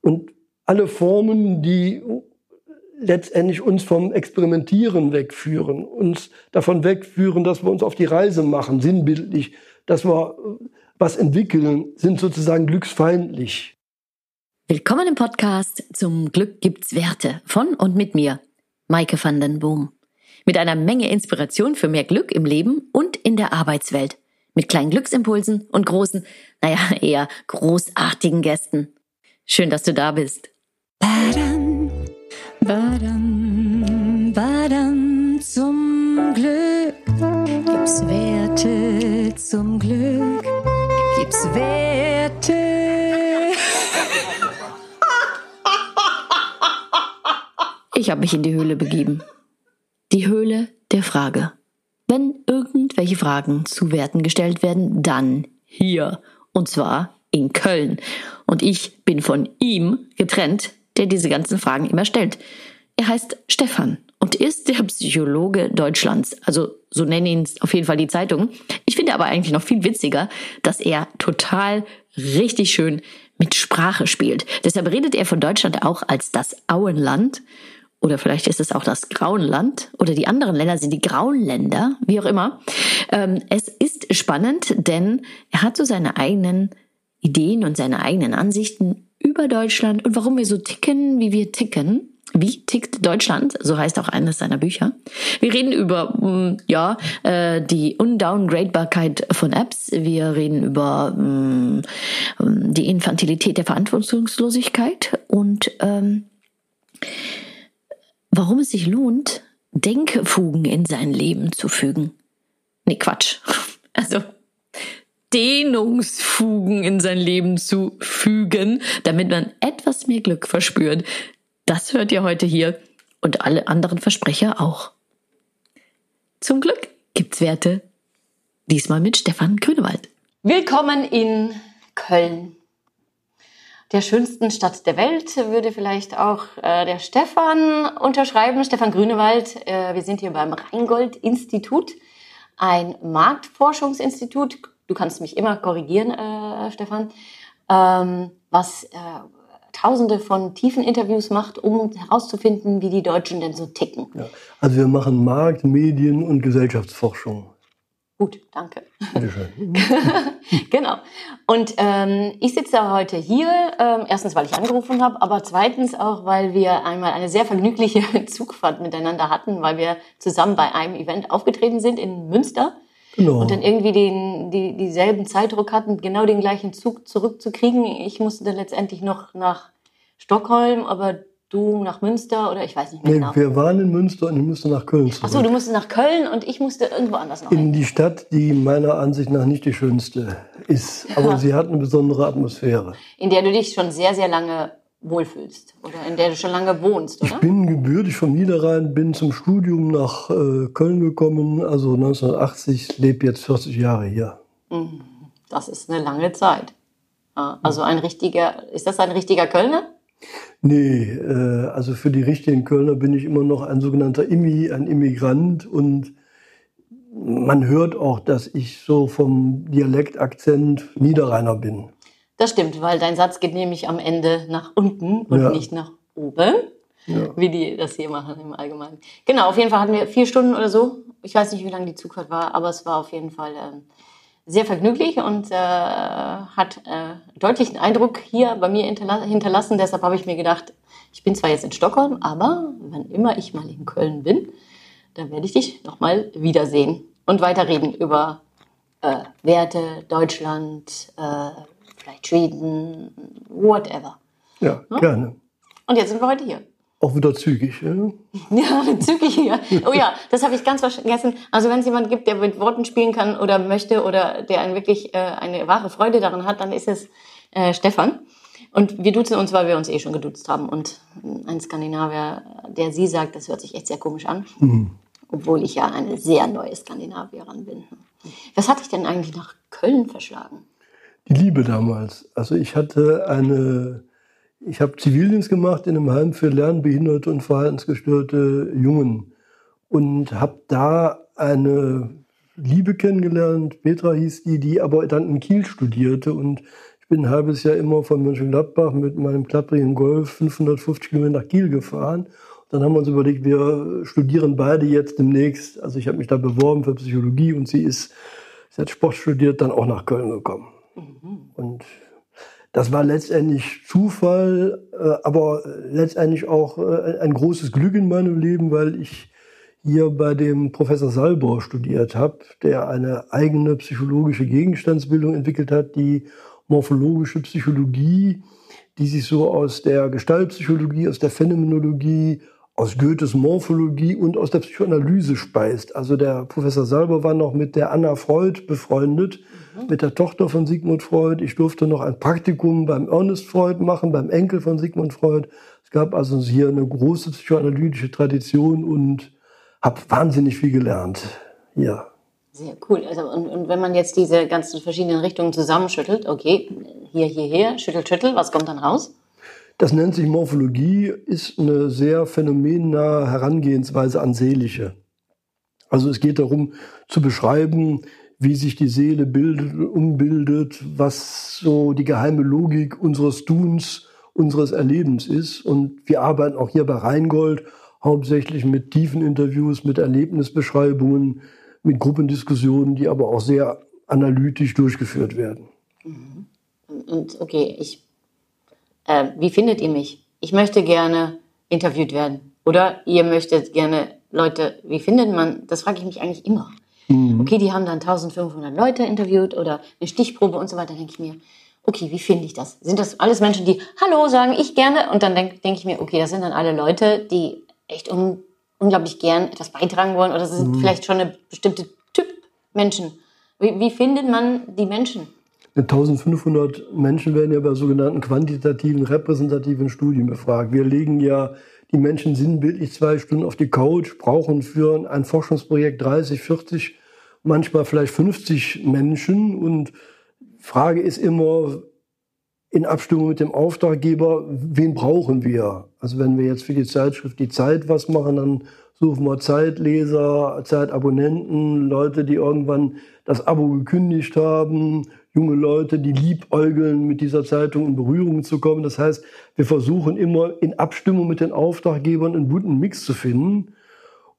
Und alle Formen, die letztendlich uns vom Experimentieren wegführen, uns davon wegführen, dass wir uns auf die Reise machen, sinnbildlich, dass wir was entwickeln, sind sozusagen glücksfeindlich. Willkommen im Podcast Zum Glück gibt's Werte von und mit mir, Maike van den Boom. Mit einer Menge Inspiration für mehr Glück im Leben und in der Arbeitswelt. Mit kleinen Glücksimpulsen und großen, naja, eher großartigen Gästen. Schön, dass du da bist. Badam, badam, badam, zum Glück gibt's Werte, zum Glück gibt's Werte. Ich habe mich in die Höhle begeben. Die Höhle der Frage. Wenn irgendwelche Fragen zu Werten gestellt werden, dann hier. Und zwar in Köln. Und ich bin von ihm getrennt, der diese ganzen Fragen immer stellt. Er heißt Stefan und ist der Psychologe Deutschlands. Also so nennen ihn auf jeden Fall die Zeitungen. Ich finde aber eigentlich noch viel witziger, dass er total richtig schön mit Sprache spielt. Deshalb redet er von Deutschland auch als das Auenland oder vielleicht ist es auch das Grauenland oder die anderen Länder sind die Grauenländer, wie auch immer. Ähm, es ist spannend, denn er hat so seine eigenen Ideen und seine eigenen Ansichten über Deutschland und warum wir so ticken, wie wir ticken. Wie tickt Deutschland? So heißt auch eines seiner Bücher. Wir reden über mm, ja äh, die Undowngradebarkeit von Apps. Wir reden über mh, mm, die Infantilität der Verantwortungslosigkeit und ähm, warum es sich lohnt, Denkfugen in sein Leben zu fügen. Nee, Quatsch. Also Dehnungsfugen in sein Leben zu fügen, damit man etwas mehr Glück verspürt. Das hört ihr heute hier und alle anderen Versprecher auch. Zum Glück gibt's Werte. Diesmal mit Stefan Grünewald. Willkommen in Köln der schönsten Stadt der Welt, würde vielleicht auch äh, der Stefan unterschreiben, Stefan Grünewald. Äh, wir sind hier beim Rheingold-Institut, ein Marktforschungsinstitut. Du kannst mich immer korrigieren, äh, Stefan, ähm, was äh, tausende von tiefen Interviews macht, um herauszufinden, wie die Deutschen denn so ticken. Ja. Also wir machen Markt-, Medien- und Gesellschaftsforschung. Gut, danke. genau. Und ähm, ich sitze heute hier, ähm, erstens, weil ich angerufen habe, aber zweitens auch, weil wir einmal eine sehr vergnügliche Zugfahrt miteinander hatten, weil wir zusammen bei einem Event aufgetreten sind in Münster. Genau. Und dann irgendwie den, die, dieselben Zeitdruck hatten, genau den gleichen Zug zurückzukriegen. Ich musste dann letztendlich noch nach Stockholm, aber du nach Münster oder ich weiß nicht mehr nee, genau. Wir waren in Münster und ich musste nach Köln zurück. Achso, du musstest nach Köln und ich musste irgendwo anders noch. In hin. die Stadt, die meiner Ansicht nach nicht die schönste ist. Aber sie hat eine besondere Atmosphäre. In der du dich schon sehr, sehr lange wohlfühlst oder in der du schon lange wohnst, oder? Ich bin gebürtig vom Niederrhein, bin zum Studium nach äh, Köln gekommen, also 1980, lebe jetzt 40 Jahre hier. Mhm. Das ist eine lange Zeit. Also ein richtiger, ist das ein richtiger Kölner? Nee, äh, also für die richtigen Kölner bin ich immer noch ein sogenannter Immi, ein Immigrant und man hört auch, dass ich so vom Dialektakzent Niederrheiner bin. Das stimmt, weil dein Satz geht nämlich am Ende nach unten und ja. nicht nach oben, ja. wie die das hier machen im Allgemeinen. Genau, auf jeden Fall hatten wir vier Stunden oder so. Ich weiß nicht, wie lange die Zugfahrt war, aber es war auf jeden Fall äh, sehr vergnüglich und äh, hat äh, deutlichen Eindruck hier bei mir hinterlassen. Deshalb habe ich mir gedacht, ich bin zwar jetzt in Stockholm, aber wenn immer ich mal in Köln bin, dann werde ich dich nochmal wiedersehen und weiterreden über äh, Werte, Deutschland, äh, vielleicht Schweden, whatever. Ja, ja, gerne. Und jetzt sind wir heute hier. Auch wieder zügig, ja? Ja, zügig, ja. Oh ja, das habe ich ganz vergessen. Also wenn es jemand gibt, der mit Worten spielen kann oder möchte oder der einen wirklich äh, eine wahre Freude daran hat, dann ist es äh, Stefan. Und wir duzen uns, weil wir uns eh schon geduzt haben. Und ein Skandinavier, der sie sagt, das hört sich echt sehr komisch an. Mhm. Obwohl ich ja eine sehr neue Skandinavierin bin. Was hat dich denn eigentlich nach Köln verschlagen? Die Liebe damals. Also ich hatte eine ich habe Zivildienst gemacht in einem Heim für lernbehinderte und verhaltensgestörte Jungen und habe da eine Liebe kennengelernt, Petra hieß die, die aber dann in Kiel studierte und ich bin ein halbes Jahr immer von Mönchengladbach mit meinem klapprigen Golf 550 Kilometer nach Kiel gefahren. Dann haben wir uns überlegt, wir studieren beide jetzt demnächst. Also ich habe mich da beworben für Psychologie und sie ist, sie hat Sport studiert, dann auch nach Köln gekommen. Und das war letztendlich Zufall, äh, aber letztendlich auch äh, ein großes Glück in meinem Leben, weil ich hier bei dem Professor Salbor studiert habe, der eine eigene psychologische Gegenstandsbildung entwickelt hat, die morphologische Psychologie, die sich so aus der Gestaltpsychologie, aus der Phänomenologie, aus Goethes Morphologie und aus der Psychoanalyse speist. Also der Professor Salber war noch mit der Anna Freud befreundet. Mit der Tochter von Sigmund Freud. Ich durfte noch ein Praktikum beim Ernest Freud machen, beim Enkel von Sigmund Freud. Es gab also hier eine große psychoanalytische Tradition und habe wahnsinnig viel gelernt. Ja. Sehr cool. Also, und, und wenn man jetzt diese ganzen verschiedenen Richtungen zusammenschüttelt, okay, hier, hier, hier, schüttel, schüttel, was kommt dann raus? Das nennt sich Morphologie, ist eine sehr phänomennahe Herangehensweise an Seelische. Also es geht darum zu beschreiben, wie sich die Seele bildet, umbildet, was so die geheime Logik unseres Tuns, unseres Erlebens ist. Und wir arbeiten auch hier bei Rheingold hauptsächlich mit tiefen Interviews, mit Erlebnisbeschreibungen, mit Gruppendiskussionen, die aber auch sehr analytisch durchgeführt werden. Mhm. Und okay, ich, äh, wie findet ihr mich? Ich möchte gerne interviewt werden. Oder ihr möchtet gerne Leute, wie findet man, das frage ich mich eigentlich immer. Mhm. Okay, die haben dann 1500 Leute interviewt oder eine Stichprobe und so weiter, denke ich mir, okay, wie finde ich das? Sind das alles Menschen, die Hallo sagen, ich gerne? Und dann denke denk ich mir, okay, das sind dann alle Leute, die echt un unglaublich gern etwas beitragen wollen oder sind mhm. vielleicht schon eine bestimmte Typ Menschen. Wie, wie findet man die Menschen? 1500 Menschen werden ja bei sogenannten quantitativen, repräsentativen Studien befragt. Wir legen ja die Menschen sinnbildlich zwei Stunden auf die Couch, brauchen für ein Forschungsprojekt 30, 40, manchmal vielleicht 50 Menschen. Und Frage ist immer, in Abstimmung mit dem Auftraggeber, wen brauchen wir? Also wenn wir jetzt für die Zeitschrift die Zeit was machen, dann suchen wir Zeitleser, Zeitabonnenten, Leute, die irgendwann das Abo gekündigt haben, junge Leute, die liebäugeln, mit dieser Zeitung in Berührung zu kommen. Das heißt, wir versuchen immer in Abstimmung mit den Auftraggebern einen guten Mix zu finden.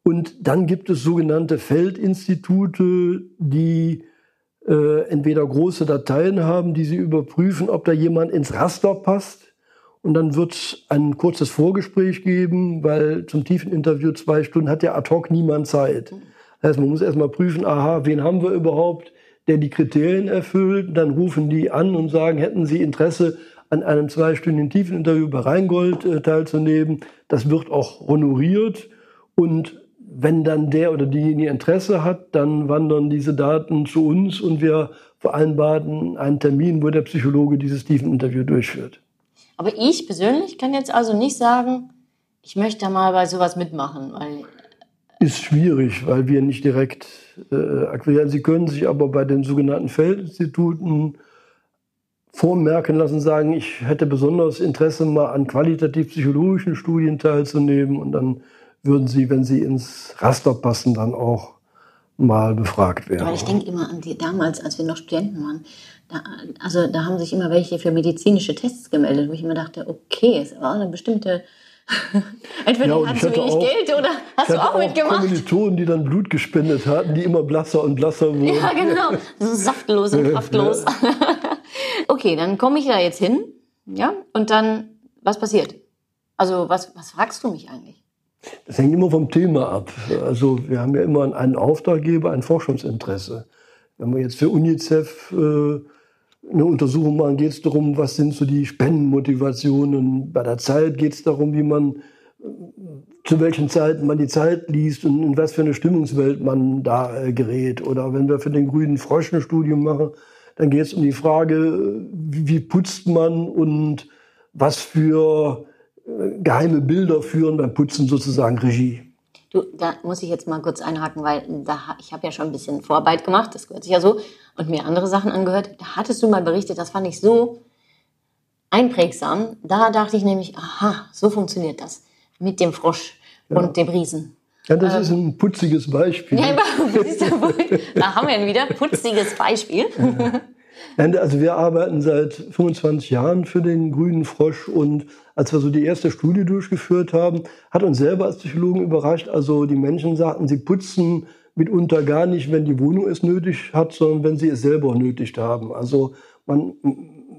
Und dann gibt es sogenannte Feldinstitute, die äh, entweder große Dateien haben, die sie überprüfen, ob da jemand ins Raster passt. Und dann wird es ein kurzes Vorgespräch geben, weil zum tiefen Interview zwei Stunden hat ja ad hoc niemand Zeit. Das heißt, man muss erstmal prüfen, aha, wen haben wir überhaupt, der die Kriterien erfüllt. Dann rufen die an und sagen, hätten sie Interesse, an einem zweistündigen tiefen Interview bei Rheingold äh, teilzunehmen. Das wird auch honoriert. Und wenn dann der oder diejenige Interesse hat, dann wandern diese Daten zu uns und wir vereinbaren einen Termin, wo der Psychologe dieses Tiefeninterview durchführt. Aber ich persönlich kann jetzt also nicht sagen, ich möchte mal bei sowas mitmachen, weil ist schwierig, weil wir nicht direkt äh, akquirieren. Sie können sich aber bei den sogenannten Feldinstituten vormerken lassen, sagen, ich hätte besonders Interesse, mal an qualitativ-psychologischen Studien teilzunehmen und dann würden sie, wenn sie ins Raster passen, dann auch mal befragt werden. Weil ich denke immer an die damals, als wir noch Studenten waren. Da, also da haben sich immer welche für medizinische Tests gemeldet, wo ich immer dachte, okay, es war eine bestimmte Entweder ja, hast du wenig auch, Geld oder hast du auch, auch mitgemacht. Kommilitonen, die dann Blut gespendet hatten, die immer blasser und blasser wurden. Ja, genau. So saftlos und kraftlos. okay, dann komme ich da jetzt hin. Ja, und dann, was passiert? Also, was, was fragst du mich eigentlich? Das hängt immer vom Thema ab. Also wir haben ja immer einen Auftraggeber, ein Forschungsinteresse. Wenn wir jetzt für UNICEF äh, eine Untersuchung machen, geht es darum, was sind so die Spendenmotivationen. Bei der Zeit geht es darum, wie man äh, zu welchen Zeiten man die Zeit liest und in was für eine Stimmungswelt man da äh, gerät. Oder wenn wir für den grünen Frosch ein Studium machen, dann geht es um die Frage, äh, wie putzt man und was für geheime Bilder führen beim Putzen sozusagen Regie. Du, da muss ich jetzt mal kurz einhaken, weil da, ich habe ja schon ein bisschen Vorarbeit gemacht, das gehört sich ja so, und mir andere Sachen angehört. Da hattest du mal berichtet, das fand ich so einprägsam. Da dachte ich nämlich, aha, so funktioniert das mit dem Frosch ja. und dem Riesen. Ja, das ähm, ist ein putziges Beispiel. Ja, da haben wir ihn wieder, putziges Beispiel. Also wir arbeiten seit 25 Jahren für den Grünen Frosch und als wir so die erste Studie durchgeführt haben, hat uns selber als Psychologen überrascht. Also die Menschen sagten, sie putzen mitunter gar nicht, wenn die Wohnung es nötig hat, sondern wenn sie es selber nötig haben. Also man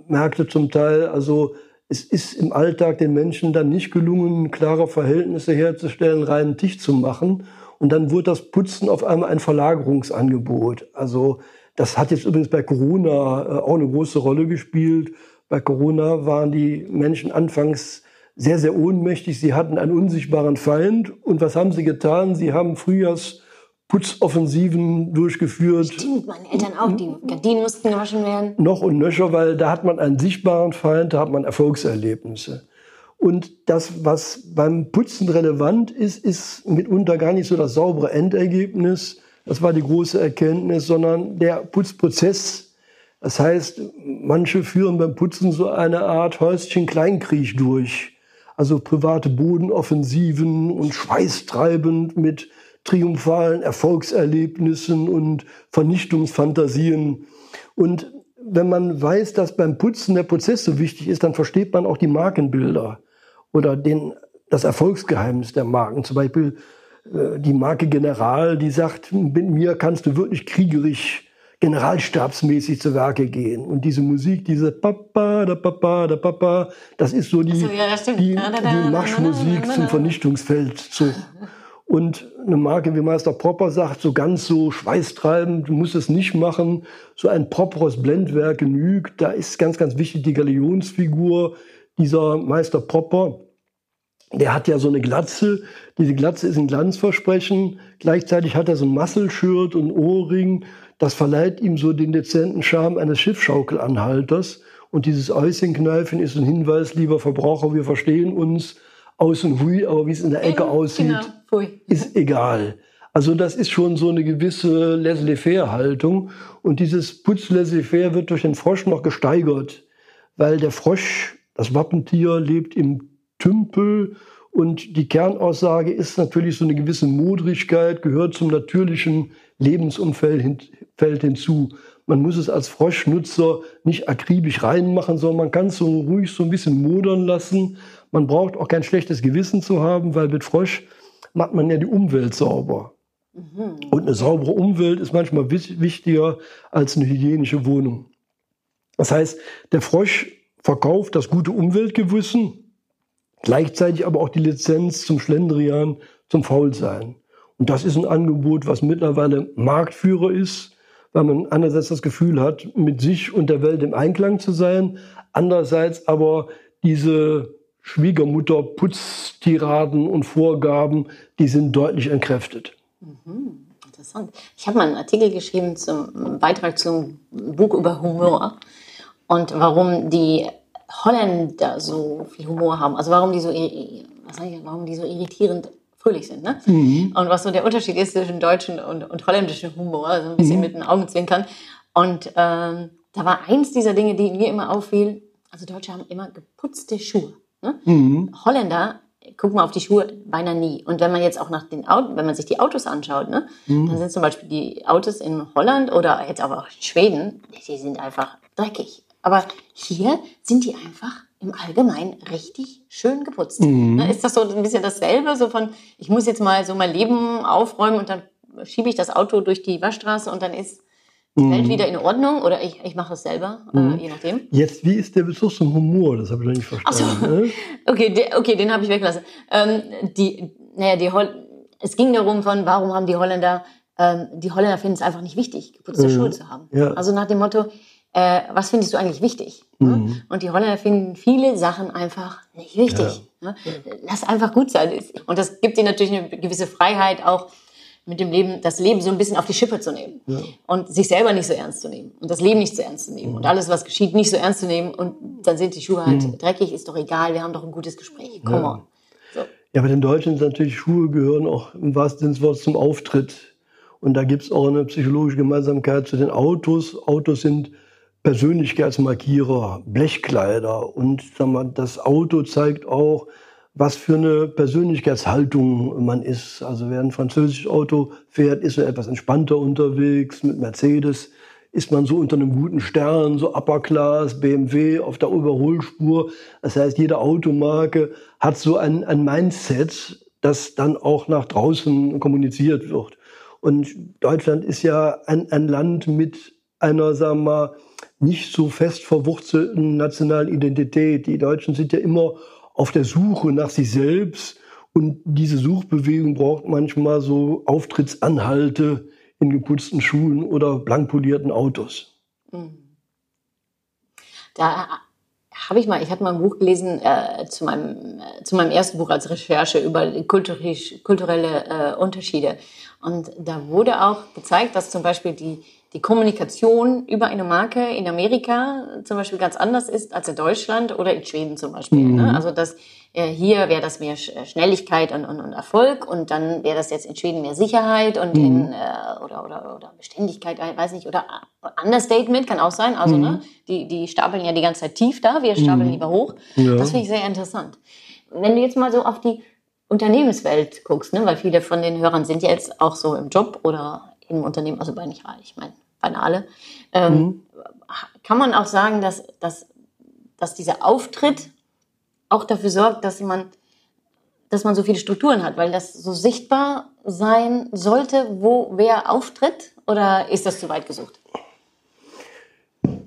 merkte zum Teil, also es ist im Alltag den Menschen dann nicht gelungen, klare Verhältnisse herzustellen, reinen Tisch zu machen. Und dann wurde das Putzen auf einmal ein Verlagerungsangebot. Also das hat jetzt übrigens bei Corona äh, auch eine große Rolle gespielt. Bei Corona waren die Menschen anfangs sehr, sehr ohnmächtig. Sie hatten einen unsichtbaren Feind. Und was haben sie getan? Sie haben Frühjahrsputzoffensiven durchgeführt. Stimmt, meine Eltern auch. Die Gardinen mussten gewaschen werden. Noch und nöcher, weil da hat man einen sichtbaren Feind, da hat man Erfolgserlebnisse. Und das, was beim Putzen relevant ist, ist mitunter gar nicht so das saubere Endergebnis, das war die große Erkenntnis, sondern der Putzprozess. Das heißt, manche führen beim Putzen so eine Art Häuschen-Kleinkrieg durch. Also private Bodenoffensiven und schweißtreibend mit triumphalen Erfolgserlebnissen und Vernichtungsfantasien. Und wenn man weiß, dass beim Putzen der Prozess so wichtig ist, dann versteht man auch die Markenbilder oder den, das Erfolgsgeheimnis der Marken. Zum Beispiel die Marke General, die sagt, mit mir kannst du wirklich kriegerisch, generalstabsmäßig zu Werke gehen. Und diese Musik, diese Papa, da Papa, da Papa, das ist so die, so, ja, die, die Marschmusik zum Vernichtungsfeldzug. Und eine Marke wie Meister Popper sagt, so ganz so schweißtreibend, du musst es nicht machen. So ein properes Blendwerk genügt. Da ist ganz, ganz wichtig die Galionsfigur dieser Meister Popper der hat ja so eine Glatze. Diese Glatze ist ein Glanzversprechen. Gleichzeitig hat er so ein Muscle-Shirt und Ohrring. Das verleiht ihm so den dezenten Charme eines Schiffschaukelanhalters. Und dieses Äußchenkneifen ist ein Hinweis, lieber Verbraucher, wir verstehen uns. Außen hui, aber wie es in der Ecke aussieht, genau. ist egal. Also das ist schon so eine gewisse laissez-faire-Haltung. Und dieses Putz laissez-faire wird durch den Frosch noch gesteigert, weil der Frosch, das Wappentier, lebt im Tümpel. Und die Kernaussage ist natürlich so eine gewisse Modrigkeit, gehört zum natürlichen Lebensumfeld hinzu. Man muss es als Froschnutzer nicht akribisch reinmachen, sondern man kann es so ruhig so ein bisschen modern lassen. Man braucht auch kein schlechtes Gewissen zu haben, weil mit Frosch macht man ja die Umwelt sauber. Mhm. Und eine saubere Umwelt ist manchmal wichtiger als eine hygienische Wohnung. Das heißt, der Frosch verkauft das gute Umweltgewissen Gleichzeitig aber auch die Lizenz zum Schlendrian, zum Faulsein. Und das ist ein Angebot, was mittlerweile Marktführer ist, weil man einerseits das Gefühl hat, mit sich und der Welt im Einklang zu sein, andererseits aber diese Schwiegermutter-Putztiraden und Vorgaben, die sind deutlich entkräftet. Mhm, interessant. Ich habe mal einen Artikel geschrieben zum Beitrag zum Buch über Humor und warum die Holländer so viel Humor haben. Also warum die so, was sag ich, warum die so irritierend fröhlich sind. Ne? Mhm. Und was so der Unterschied ist zwischen deutschen und, und holländischen Humor, also ein bisschen mhm. mit den Augenzwinkern. Und ähm, da war eins dieser Dinge, die mir immer auffiel, also Deutsche haben immer geputzte Schuhe. Ne? Mhm. Holländer guck mal auf die Schuhe, beinahe nie. Und wenn man jetzt auch nach den Autos, wenn man sich die Autos anschaut, ne, mhm. dann sind zum Beispiel die Autos in Holland oder jetzt aber auch in Schweden, die sind einfach dreckig. Aber hier sind die einfach im Allgemeinen richtig schön geputzt. Mhm. Ne, ist das so ein bisschen dasselbe? So von, ich muss jetzt mal so mein Leben aufräumen und dann schiebe ich das Auto durch die Waschstraße und dann ist die mhm. Welt wieder in Ordnung oder ich, ich mache es selber, äh, mhm. äh, je nachdem. Jetzt, wie ist der Bezug zum Humor? Das habe ich noch nicht verstanden. So. Ne? Okay, de, okay, den habe ich weggelassen. Ähm, die, naja, die Hol es ging darum von, warum haben die Holländer, ähm, die Holländer finden es einfach nicht wichtig, geputzte mhm. Schuhe zu haben. Ja. Also nach dem Motto, äh, was findest du eigentlich wichtig? Mhm. Und die Holländer finden viele Sachen einfach nicht wichtig. Ja. Lass einfach gut sein. Und das gibt ihnen natürlich eine gewisse Freiheit, auch mit dem Leben, das Leben so ein bisschen auf die Schippe zu nehmen. Ja. Und sich selber nicht so ernst zu nehmen. Und das Leben nicht so ernst zu nehmen. Mhm. Und alles, was geschieht, nicht so ernst zu nehmen. Und dann sind die Schuhe halt mhm. dreckig, ist doch egal, wir haben doch ein gutes Gespräch. Komm ja. So. Ja, bei den Deutschen sind natürlich Schuhe gehören auch im wahrsten Sinne des Wortes zum Auftritt. Und da gibt es auch eine psychologische Gemeinsamkeit zu den Autos. Autos sind Persönlichkeitsmarkierer, Blechkleider und sagen wir, das Auto zeigt auch, was für eine Persönlichkeitshaltung man ist. Also wer ein französisches Auto fährt, ist er etwas entspannter unterwegs. Mit Mercedes ist man so unter einem guten Stern, so Upper Class, BMW auf der Überholspur. Das heißt, jede Automarke hat so ein, ein Mindset, das dann auch nach draußen kommuniziert wird. Und Deutschland ist ja ein, ein Land mit einer, sagen wir mal, nicht so fest verwurzelten nationalen Identität. Die Deutschen sind ja immer auf der Suche nach sich selbst und diese Suchbewegung braucht manchmal so Auftrittsanhalte in geputzten Schuhen oder blankpolierten Autos. Mhm. Da habe ich mal, ich hatte mal ein Buch gelesen äh, zu, meinem, äh, zu meinem ersten Buch als Recherche über kulturelle äh, Unterschiede. Und da wurde auch gezeigt, dass zum Beispiel die, die Kommunikation über eine Marke in Amerika zum Beispiel ganz anders ist als in Deutschland oder in Schweden zum Beispiel. Ne? Mhm. Ne? Also dass äh, hier wäre das mehr Schnelligkeit und, und, und Erfolg und dann wäre das jetzt in Schweden mehr Sicherheit und mhm. in, äh, oder, oder, oder Beständigkeit, weiß nicht, oder Understatement kann auch sein. Also mhm. ne, die, die stapeln ja die ganze Zeit tief da, wir stapeln mhm. lieber hoch. Ja. Das finde ich sehr interessant. Wenn du jetzt mal so auf die Unternehmenswelt guckst, ne, weil viele von den Hörern sind ja jetzt auch so im Job oder im Unternehmen, also bei nicht ich meine, beinahe alle, ähm, mhm. kann man auch sagen, dass, dass, dass dieser Auftritt auch dafür sorgt, dass man, dass man so viele Strukturen hat, weil das so sichtbar sein sollte, wo wer auftritt? Oder ist das zu weit gesucht?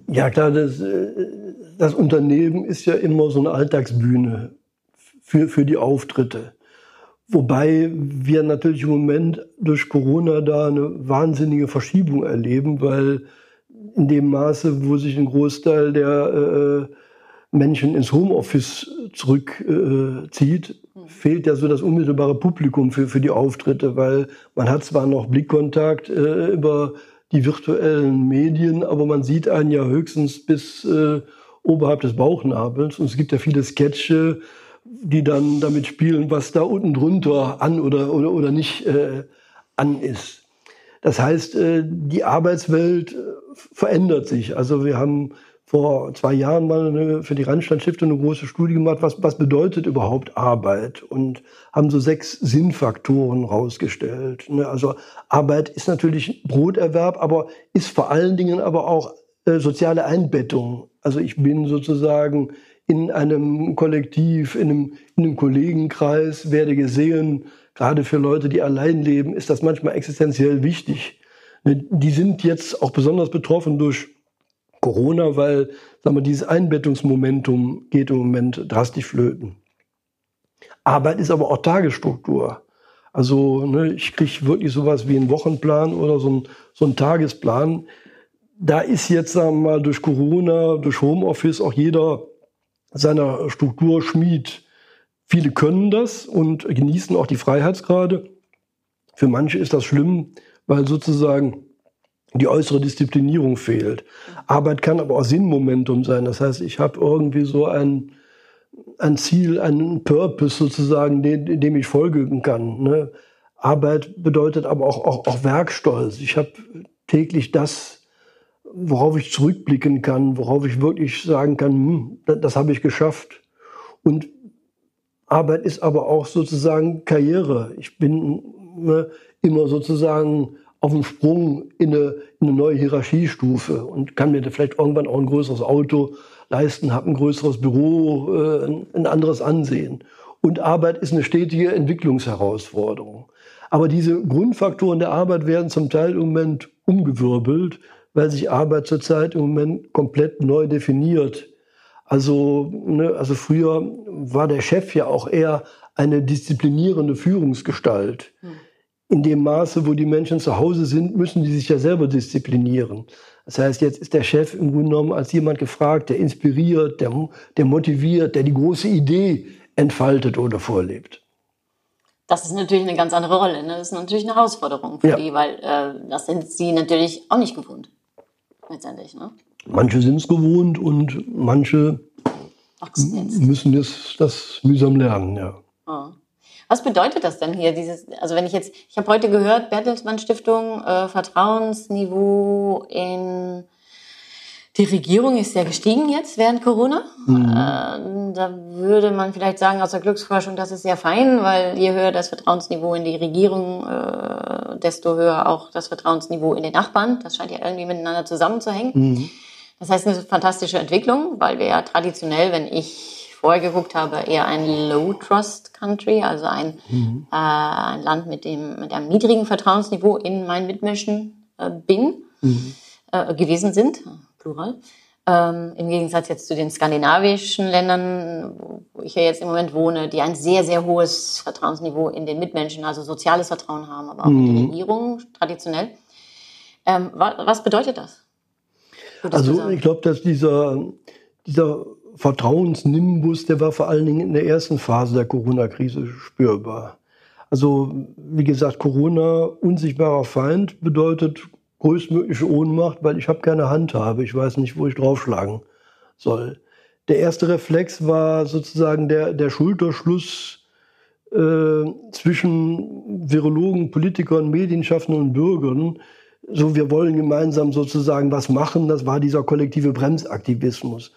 Ja, klar, das, äh, das Unternehmen ist ja immer so eine Alltagsbühne für, für die Auftritte. Wobei wir natürlich im Moment durch Corona da eine wahnsinnige Verschiebung erleben, weil in dem Maße, wo sich ein Großteil der äh, Menschen ins Homeoffice zurückzieht, äh, fehlt ja so das unmittelbare Publikum für, für die Auftritte, weil man hat zwar noch Blickkontakt äh, über die virtuellen Medien, aber man sieht einen ja höchstens bis äh, oberhalb des Bauchnabels. Und es gibt ja viele Sketche, die dann damit spielen, was da unten drunter an oder, oder, oder nicht äh, an ist. Das heißt, äh, die Arbeitswelt äh, verändert sich. Also wir haben vor zwei Jahren mal eine, für die Randstadtstiftung eine große Studie gemacht, was, was bedeutet überhaupt Arbeit und haben so sechs Sinnfaktoren rausgestellt. Ne? Also Arbeit ist natürlich Broterwerb, aber ist vor allen Dingen aber auch äh, soziale Einbettung. Also ich bin sozusagen in einem Kollektiv, in einem, in einem Kollegenkreis, werde gesehen. Gerade für Leute, die allein leben, ist das manchmal existenziell wichtig. Ne? Die sind jetzt auch besonders betroffen durch Corona, weil sagen wir, dieses Einbettungsmomentum geht im Moment drastisch flöten. Arbeit ist aber auch Tagesstruktur. Also ne, ich kriege wirklich sowas wie einen Wochenplan oder so, ein, so einen Tagesplan. Da ist jetzt sagen wir mal durch Corona, durch Homeoffice auch jeder seiner Struktur Schmied. Viele können das und genießen auch die Freiheitsgrade. Für manche ist das schlimm, weil sozusagen die äußere Disziplinierung fehlt. Arbeit kann aber auch Sinnmomentum sein. Das heißt, ich habe irgendwie so ein, ein Ziel, einen Purpose sozusagen, dem, dem ich folgen kann. Ne? Arbeit bedeutet aber auch, auch, auch Werkstolz. Ich habe täglich das, worauf ich zurückblicken kann, worauf ich wirklich sagen kann, hm, das, das habe ich geschafft. Und Arbeit ist aber auch sozusagen Karriere. Ich bin ne, immer sozusagen auf dem Sprung in eine, in eine neue Hierarchiestufe und kann mir vielleicht irgendwann auch ein größeres Auto leisten, habe ein größeres Büro, äh, ein anderes Ansehen. Und Arbeit ist eine stetige Entwicklungsherausforderung. Aber diese Grundfaktoren der Arbeit werden zum Teil im Moment umgewirbelt, weil sich Arbeit zurzeit im Moment komplett neu definiert. Also, ne, also früher war der Chef ja auch eher eine disziplinierende Führungsgestalt. Hm in dem Maße, wo die Menschen zu Hause sind, müssen die sich ja selber disziplinieren. Das heißt, jetzt ist der Chef im Grunde genommen als jemand gefragt, der inspiriert, der, der motiviert, der die große Idee entfaltet oder vorlebt. Das ist natürlich eine ganz andere Rolle. Ne? Das ist natürlich eine Herausforderung für ja. die, weil äh, das sind sie natürlich auch nicht gewohnt. Letztendlich. Ne? Manche sind es gewohnt und manche müssen das, das mühsam lernen. Ja. Oh. Was bedeutet das denn hier? Dieses, also wenn ich jetzt, ich habe heute gehört, Bertelsmann Stiftung, äh, Vertrauensniveau in die Regierung ist ja gestiegen jetzt während Corona. Mhm. Äh, da würde man vielleicht sagen aus der Glücksforschung, das ist sehr fein, weil je höher das Vertrauensniveau in die Regierung, äh, desto höher auch das Vertrauensniveau in den Nachbarn. Das scheint ja irgendwie miteinander zusammenzuhängen. Mhm. Das heißt, eine fantastische Entwicklung, weil wir ja traditionell, wenn ich vorher geguckt habe, eher ein Low-Trust-Country, also ein, mhm. äh, ein Land mit, dem, mit einem niedrigen Vertrauensniveau in meinen Mitmenschen äh, bin, mhm. äh, gewesen sind, plural. Ähm, Im Gegensatz jetzt zu den skandinavischen Ländern, wo ich ja jetzt im Moment wohne, die ein sehr, sehr hohes Vertrauensniveau in den Mitmenschen, also soziales Vertrauen haben, aber auch mhm. in die Regierung traditionell. Ähm, was bedeutet das? Also ich glaube, dass dieser, dieser Vertrauensnimbus, der war vor allen Dingen in der ersten Phase der Corona-Krise spürbar. Also wie gesagt, Corona, unsichtbarer Feind, bedeutet größtmögliche Ohnmacht, weil ich habe keine Handhabe, ich weiß nicht, wo ich draufschlagen soll. Der erste Reflex war sozusagen der, der Schulterschluss äh, zwischen Virologen, Politikern, Medienschaffenden und Bürgern. So, wir wollen gemeinsam sozusagen was machen. Das war dieser kollektive Bremsaktivismus.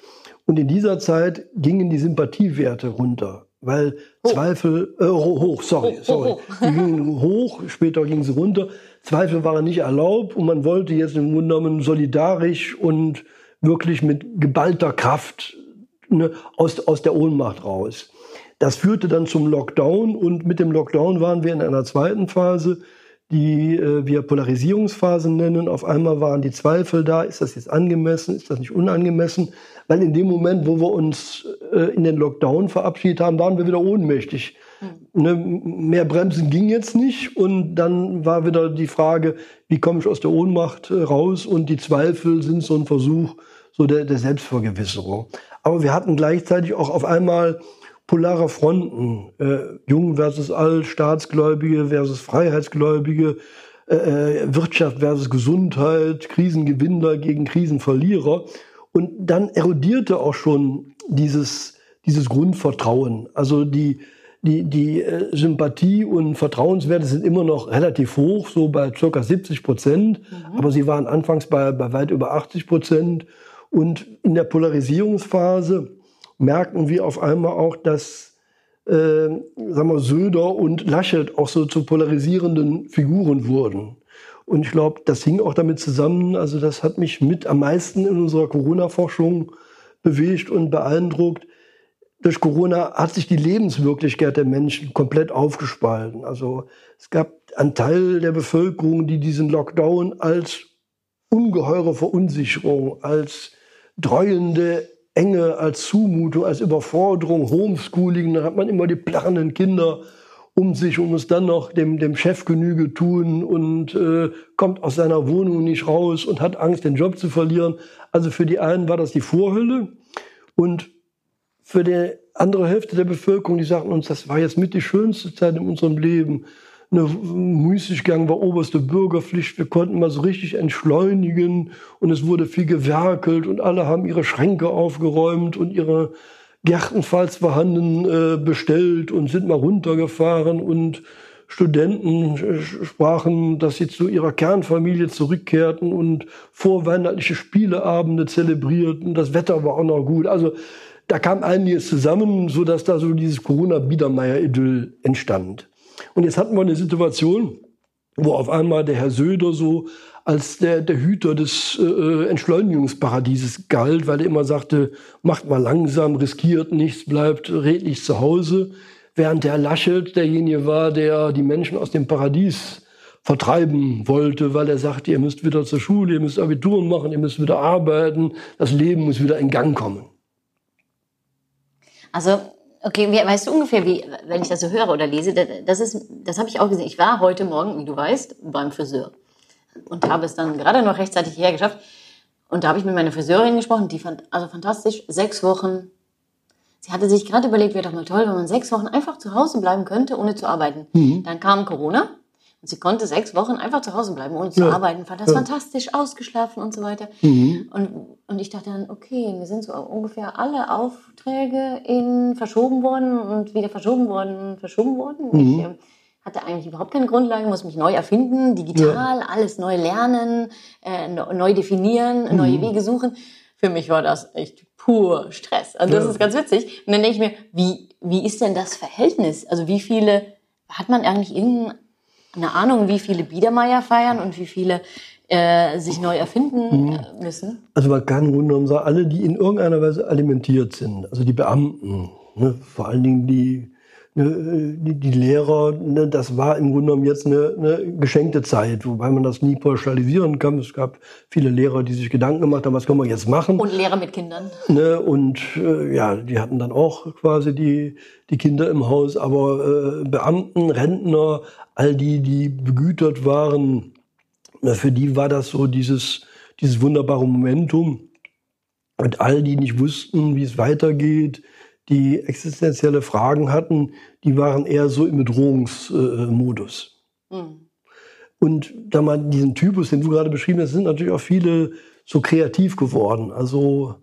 Und in dieser Zeit gingen die Sympathiewerte runter, weil hoch. Zweifel, äh, hoch, sorry, sorry. Die gingen hoch, später gingen sie runter. Zweifel waren nicht erlaubt und man wollte jetzt im Grunde genommen solidarisch und wirklich mit geballter Kraft ne, aus, aus der Ohnmacht raus. Das führte dann zum Lockdown und mit dem Lockdown waren wir in einer zweiten Phase, die äh, wir Polarisierungsphase nennen. Auf einmal waren die Zweifel da, ist das jetzt angemessen, ist das nicht unangemessen? Weil in dem Moment, wo wir uns äh, in den Lockdown verabschiedet haben, waren wir wieder ohnmächtig. Mhm. Ne, mehr Bremsen ging jetzt nicht und dann war wieder die Frage, wie komme ich aus der Ohnmacht äh, raus? Und die Zweifel sind so ein Versuch so der, der Selbstvergewisserung. Aber wir hatten gleichzeitig auch auf einmal polare Fronten, äh, Jung versus Alt, Staatsgläubige versus Freiheitsgläubige, äh, äh, Wirtschaft versus Gesundheit, Krisengewinner gegen Krisenverlierer. Und dann erodierte auch schon dieses, dieses Grundvertrauen. Also die, die, die äh, Sympathie und Vertrauenswerte sind immer noch relativ hoch, so bei ca. 70 Prozent. Mhm. Aber sie waren anfangs bei, bei weit über 80 Prozent. Und in der Polarisierungsphase merken wir auf einmal auch, dass äh, sagen wir, Söder und Laschet auch so zu polarisierenden Figuren wurden. Und ich glaube, das hing auch damit zusammen, also das hat mich mit am meisten in unserer Corona-Forschung bewegt und beeindruckt. Durch Corona hat sich die Lebenswirklichkeit der Menschen komplett aufgespalten. Also es gab einen Teil der Bevölkerung, die diesen Lockdown als ungeheure Verunsicherung, als dreuende Enge, als Zumutung, als Überforderung, Homeschooling, dann hat man immer die plärrenden Kinder um sich und muss dann noch dem, dem Chef Genüge tun und äh, kommt aus seiner Wohnung nicht raus und hat Angst, den Job zu verlieren. Also für die einen war das die Vorhülle und für die andere Hälfte der Bevölkerung, die sagten uns, das war jetzt mit die schönste Zeit in unserem Leben eine Müßiggang war oberste Bürgerpflicht. Wir konnten mal so richtig entschleunigen und es wurde viel gewerkelt und alle haben ihre Schränke aufgeräumt und ihre Gärten, falls vorhanden, äh, bestellt und sind mal runtergefahren und Studenten sprachen, dass sie zu ihrer Kernfamilie zurückkehrten und vorweihnachtliche Spieleabende zelebrierten. Das Wetter war auch noch gut. Also da kam einiges zusammen, so dass da so dieses Corona-Biedermeier-Idyll entstand. Und jetzt hatten wir eine Situation, wo auf einmal der Herr Söder so als der, der Hüter des äh, Entschleunigungsparadieses galt, weil er immer sagte, macht mal langsam, riskiert nichts, bleibt redlich zu Hause. Während der Laschet derjenige war, der die Menschen aus dem Paradies vertreiben wollte, weil er sagte, ihr müsst wieder zur Schule, ihr müsst Abitur machen, ihr müsst wieder arbeiten, das Leben muss wieder in Gang kommen. Also Okay, weißt du ungefähr, wie, wenn ich das so höre oder lese, das ist, das habe ich auch gesehen. Ich war heute Morgen, wie du weißt, beim Friseur und habe es dann gerade noch rechtzeitig hierher geschafft. Und da habe ich mit meiner Friseurin gesprochen, die fand also fantastisch, sechs Wochen. Sie hatte sich gerade überlegt, wäre doch mal toll, wenn man sechs Wochen einfach zu Hause bleiben könnte, ohne zu arbeiten. Mhm. Dann kam Corona sie konnte sechs Wochen einfach zu Hause bleiben, ohne zu ja. arbeiten. Fand das ja. fantastisch, ausgeschlafen und so weiter. Mhm. Und, und ich dachte dann, okay, mir sind so ungefähr alle Aufträge in, verschoben worden und wieder verschoben worden, verschoben worden. Mhm. Ich äh, hatte eigentlich überhaupt keine Grundlage, muss mich neu erfinden, digital, ja. alles neu lernen, äh, neu definieren, mhm. neue Wege suchen. Für mich war das echt pur Stress. Also das ist ganz witzig. Und dann denke ich mir, wie, wie ist denn das Verhältnis? Also wie viele, hat man eigentlich irgendeinen eine Ahnung, wie viele Biedermeier feiern und wie viele äh, sich neu erfinden mhm. Äh, müssen? Also man kann im Grunde genommen sagen, alle, die in irgendeiner Weise alimentiert sind, also die Beamten, ne, vor allen Dingen die die, die Lehrer, ne, das war im Grunde genommen jetzt eine, eine geschenkte Zeit, wobei man das nie pauschalisieren kann. Es gab viele Lehrer, die sich Gedanken gemacht haben, was können wir jetzt machen. Und Lehrer mit Kindern. Ne, und äh, ja, die hatten dann auch quasi die, die Kinder im Haus, aber äh, Beamten, Rentner, all die, die begütert waren, für die war das so dieses, dieses wunderbare Momentum. Und all die nicht wussten, wie es weitergeht, die existenzielle Fragen hatten, die waren eher so im Bedrohungsmodus. Mhm. Und da man diesen Typus, den du gerade beschrieben hast, sind natürlich auch viele so kreativ geworden. Also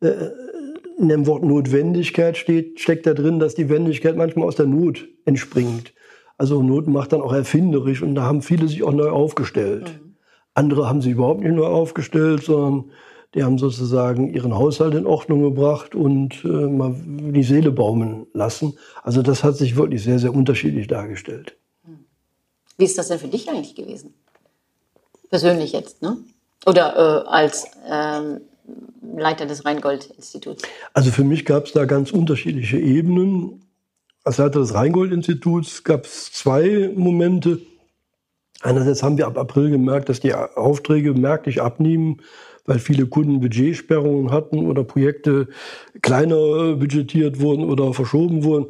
äh, in dem Wort Notwendigkeit steht, steckt da drin, dass die Wendigkeit manchmal aus der Not entspringt. Also Not macht dann auch erfinderisch und da haben viele sich auch neu aufgestellt. Mhm. Andere haben sich überhaupt nicht neu aufgestellt, sondern die haben sozusagen ihren Haushalt in Ordnung gebracht und äh, mal die Seele baumeln lassen. Also das hat sich wirklich sehr, sehr unterschiedlich dargestellt. Wie ist das denn für dich eigentlich gewesen? Persönlich jetzt, ne? Oder äh, als ähm, Leiter des Rheingold-Instituts? Also für mich gab es da ganz unterschiedliche Ebenen. Als Leiter des Rheingold-Instituts gab es zwei Momente. Einerseits haben wir ab April gemerkt, dass die Aufträge merklich abnehmen weil viele Kunden Budgetsperrungen hatten oder Projekte kleiner budgetiert wurden oder verschoben wurden.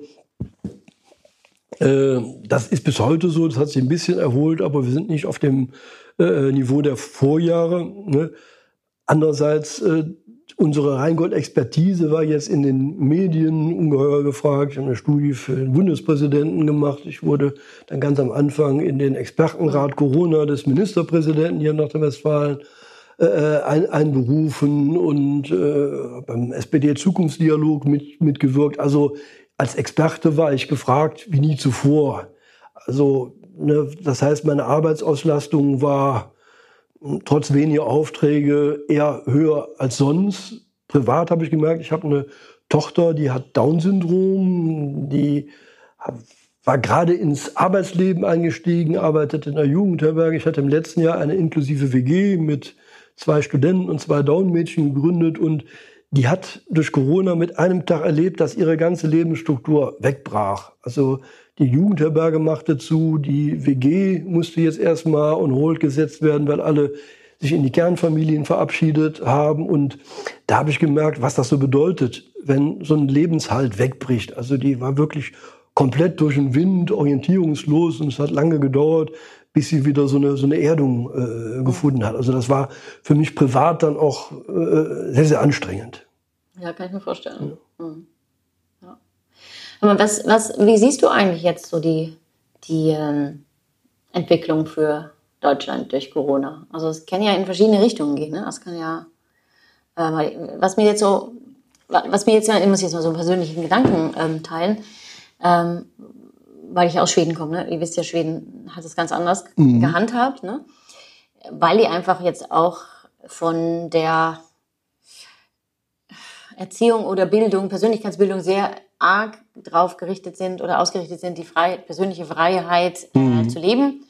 Äh, das ist bis heute so, das hat sich ein bisschen erholt, aber wir sind nicht auf dem äh, Niveau der Vorjahre. Ne? Andererseits, äh, unsere Rheingold-Expertise war jetzt in den Medien ungeheuer gefragt. Ich habe eine Studie für den Bundespräsidenten gemacht. Ich wurde dann ganz am Anfang in den Expertenrat Corona des Ministerpräsidenten hier in Nordrhein-Westfalen äh, ein, einberufen und äh, beim SPD-Zukunftsdialog mit, mitgewirkt. Also als Experte war ich gefragt wie nie zuvor. Also ne, das heißt, meine Arbeitsauslastung war hm, trotz weniger Aufträge eher höher als sonst. Privat habe ich gemerkt, ich habe eine Tochter, die hat Down-Syndrom, die war gerade ins Arbeitsleben eingestiegen, arbeitet in der Jugendherberge. Ich hatte im letzten Jahr eine inklusive WG mit zwei Studenten und zwei Down-Mädchen gegründet und die hat durch Corona mit einem Tag erlebt, dass ihre ganze Lebensstruktur wegbrach. Also die Jugendherberge machte zu, die WG musste jetzt erstmal on hold gesetzt werden, weil alle sich in die Kernfamilien verabschiedet haben. Und da habe ich gemerkt, was das so bedeutet, wenn so ein Lebenshalt wegbricht. Also die war wirklich komplett durch den Wind, orientierungslos und es hat lange gedauert, bis sie wieder so eine, so eine Erdung äh, gefunden hat. Also das war für mich privat dann auch äh, sehr, sehr anstrengend. Ja, kann ich mir vorstellen. Ja. Mhm. Ja. Aber was, was, wie siehst du eigentlich jetzt so die, die ähm, Entwicklung für Deutschland durch Corona? Also es kann ja in verschiedene Richtungen gehen. Ne? Das kann ja, äh, was mir jetzt so, was mir jetzt, ich muss jetzt mal so einen persönlichen Gedanken ähm, teilen. Ähm, weil ich aus Schweden komme, ne? ihr wisst ja, Schweden hat es ganz anders mhm. gehandhabt, ne? weil die einfach jetzt auch von der Erziehung oder Bildung, Persönlichkeitsbildung sehr arg drauf gerichtet sind oder ausgerichtet sind, die Freiheit, persönliche Freiheit äh, mhm. zu leben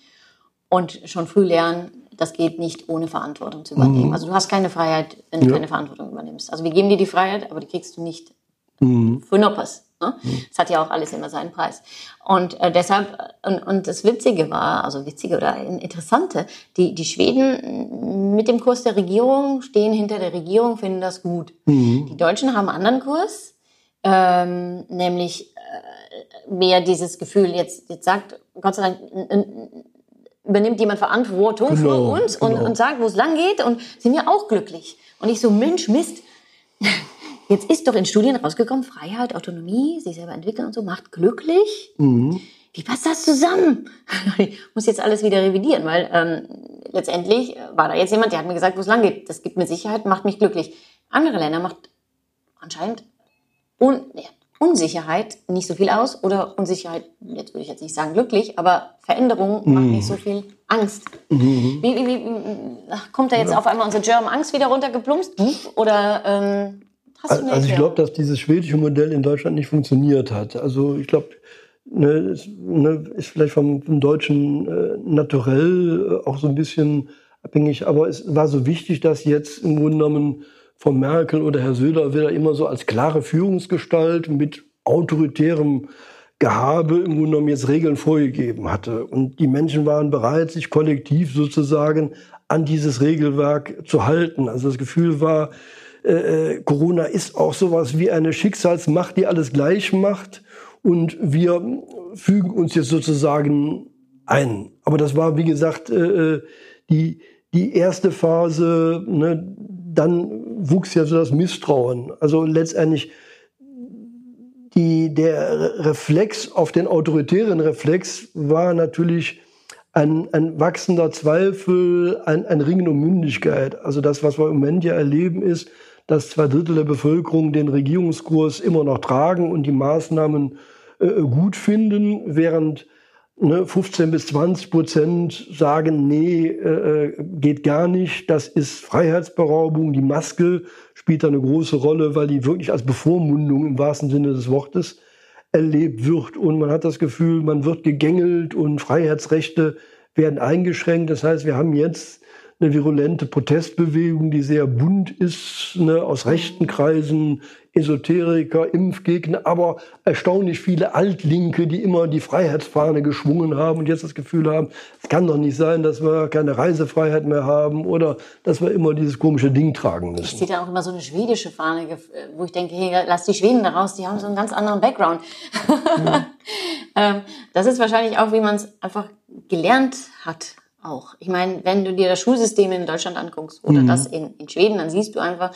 und schon früh lernen, das geht nicht ohne Verantwortung zu übernehmen. Mhm. Also du hast keine Freiheit, wenn du ja. keine Verantwortung übernimmst. Also wir geben dir die Freiheit, aber die kriegst du nicht mhm. für Noppers. Ne? Es hat ja auch alles immer seinen Preis. Und äh, deshalb, und, und das Witzige war, also Witzige oder Interessante, die, die Schweden mit dem Kurs der Regierung stehen hinter der Regierung, finden das gut. Mhm. Die Deutschen haben einen anderen Kurs, ähm, nämlich äh, mehr dieses Gefühl, jetzt, jetzt sagt, Gott sei Dank, übernimmt jemand Verantwortung genau, für uns und, genau. und sagt, wo es lang geht und sind ja auch glücklich. Und ich so, Mensch, Mist. Jetzt ist doch in Studien rausgekommen, Freiheit, Autonomie, sich selber entwickeln und so, macht glücklich. Mhm. Wie passt das zusammen? Ich muss jetzt alles wieder revidieren, weil ähm, letztendlich war da jetzt jemand, der hat mir gesagt, wo es lang geht. Das gibt mir Sicherheit, macht mich glücklich. Andere Länder macht anscheinend Un ja, Unsicherheit nicht so viel aus oder Unsicherheit, jetzt würde ich jetzt nicht sagen glücklich, aber Veränderung mhm. macht nicht so viel Angst. Mhm. Wie, wie, wie, kommt da jetzt ja. auf einmal unsere German Angst wieder runtergeplumpst? Oder ähm, also ich glaube, dass dieses schwedische Modell in Deutschland nicht funktioniert hat. Also ich glaube, ne, ist, ne, ist vielleicht vom, vom deutschen äh, Naturell äh, auch so ein bisschen abhängig, aber es war so wichtig, dass jetzt im Grunde genommen von Merkel oder Herr Söder wieder immer so als klare Führungsgestalt mit autoritärem Gehabe im Grunde genommen jetzt Regeln vorgegeben hatte. Und die Menschen waren bereit, sich kollektiv sozusagen an dieses Regelwerk zu halten. Also das Gefühl war, äh, äh Corona ist auch sowas wie eine Schicksalsmacht, die alles gleich macht. Und wir fügen uns jetzt sozusagen ein. Aber das war, wie gesagt, äh, äh die, die erste Phase. Ne, dann wuchs ja so das Misstrauen. Also letztendlich die, der Reflex auf den autoritären Reflex war natürlich ein, ein wachsender Zweifel, ein, ein Ringen um Mündigkeit. Also das, was wir im Moment ja erleben, ist, dass zwei Drittel der Bevölkerung den Regierungskurs immer noch tragen und die Maßnahmen äh, gut finden, während ne, 15 bis 20 Prozent sagen, nee, äh, äh, geht gar nicht, das ist Freiheitsberaubung, die Maske spielt da eine große Rolle, weil die wirklich als Bevormundung im wahrsten Sinne des Wortes erlebt wird. Und man hat das Gefühl, man wird gegängelt und Freiheitsrechte werden eingeschränkt. Das heißt, wir haben jetzt eine virulente Protestbewegung, die sehr bunt ist, ne, aus rechten Kreisen, Esoteriker, Impfgegner, aber erstaunlich viele Altlinke, die immer die Freiheitsfahne geschwungen haben und jetzt das Gefühl haben, es kann doch nicht sein, dass wir keine Reisefreiheit mehr haben oder dass wir immer dieses komische Ding tragen müssen. Ich sehe da auch immer so eine schwedische Fahne, wo ich denke, hey, lass die Schweden da raus, die haben so einen ganz anderen Background. Ja. Ähm, das ist wahrscheinlich auch, wie man es einfach gelernt hat auch. Ich meine, wenn du dir das Schulsystem in Deutschland anguckst oder mhm. das in, in Schweden, dann siehst du einfach,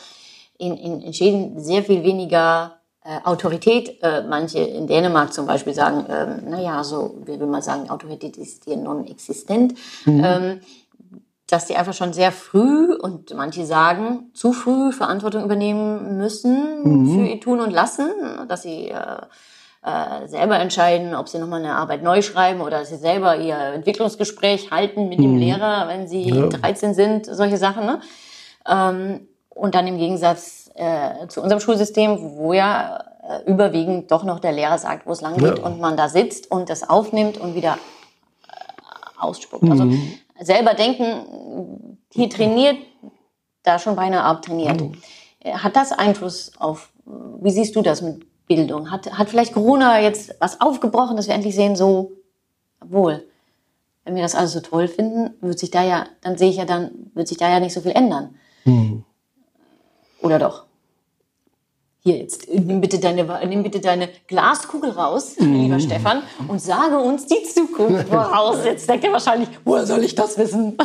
in, in, in Schweden sehr viel weniger äh, Autorität. Äh, manche in Dänemark zum Beispiel sagen, ähm, naja, so wie will man sagen, Autorität ist hier non-existent. Mhm. Ähm, dass die einfach schon sehr früh und manche sagen zu früh Verantwortung übernehmen müssen mhm. für ihr Tun und Lassen, dass sie äh, äh, selber entscheiden, ob sie nochmal eine Arbeit neu schreiben oder sie selber ihr Entwicklungsgespräch halten mit mhm. dem Lehrer, wenn sie ja. 13 sind, solche Sachen. Ne? Ähm, und dann im Gegensatz äh, zu unserem Schulsystem, wo ja äh, überwiegend doch noch der Lehrer sagt, wo es lang geht ja. und man da sitzt und das aufnimmt und wieder äh, ausspuckt. Also mhm. Also selber denken, hier trainiert, da schon beinahe abtrainiert. Mhm. Hat das Einfluss auf, wie siehst du das mit Bildung? Hat, hat vielleicht Corona jetzt was aufgebrochen, dass wir endlich sehen, so, wohl, wenn wir das alles so toll finden, wird sich da ja, dann sehe ich ja dann, wird sich da ja nicht so viel ändern. Mhm. Oder doch? Hier jetzt, nimm bitte deine, nimm bitte deine Glaskugel raus, mhm. lieber Stefan, und sage uns die Zukunft voraus. Jetzt denkt ihr wahrscheinlich, woher soll ich das wissen?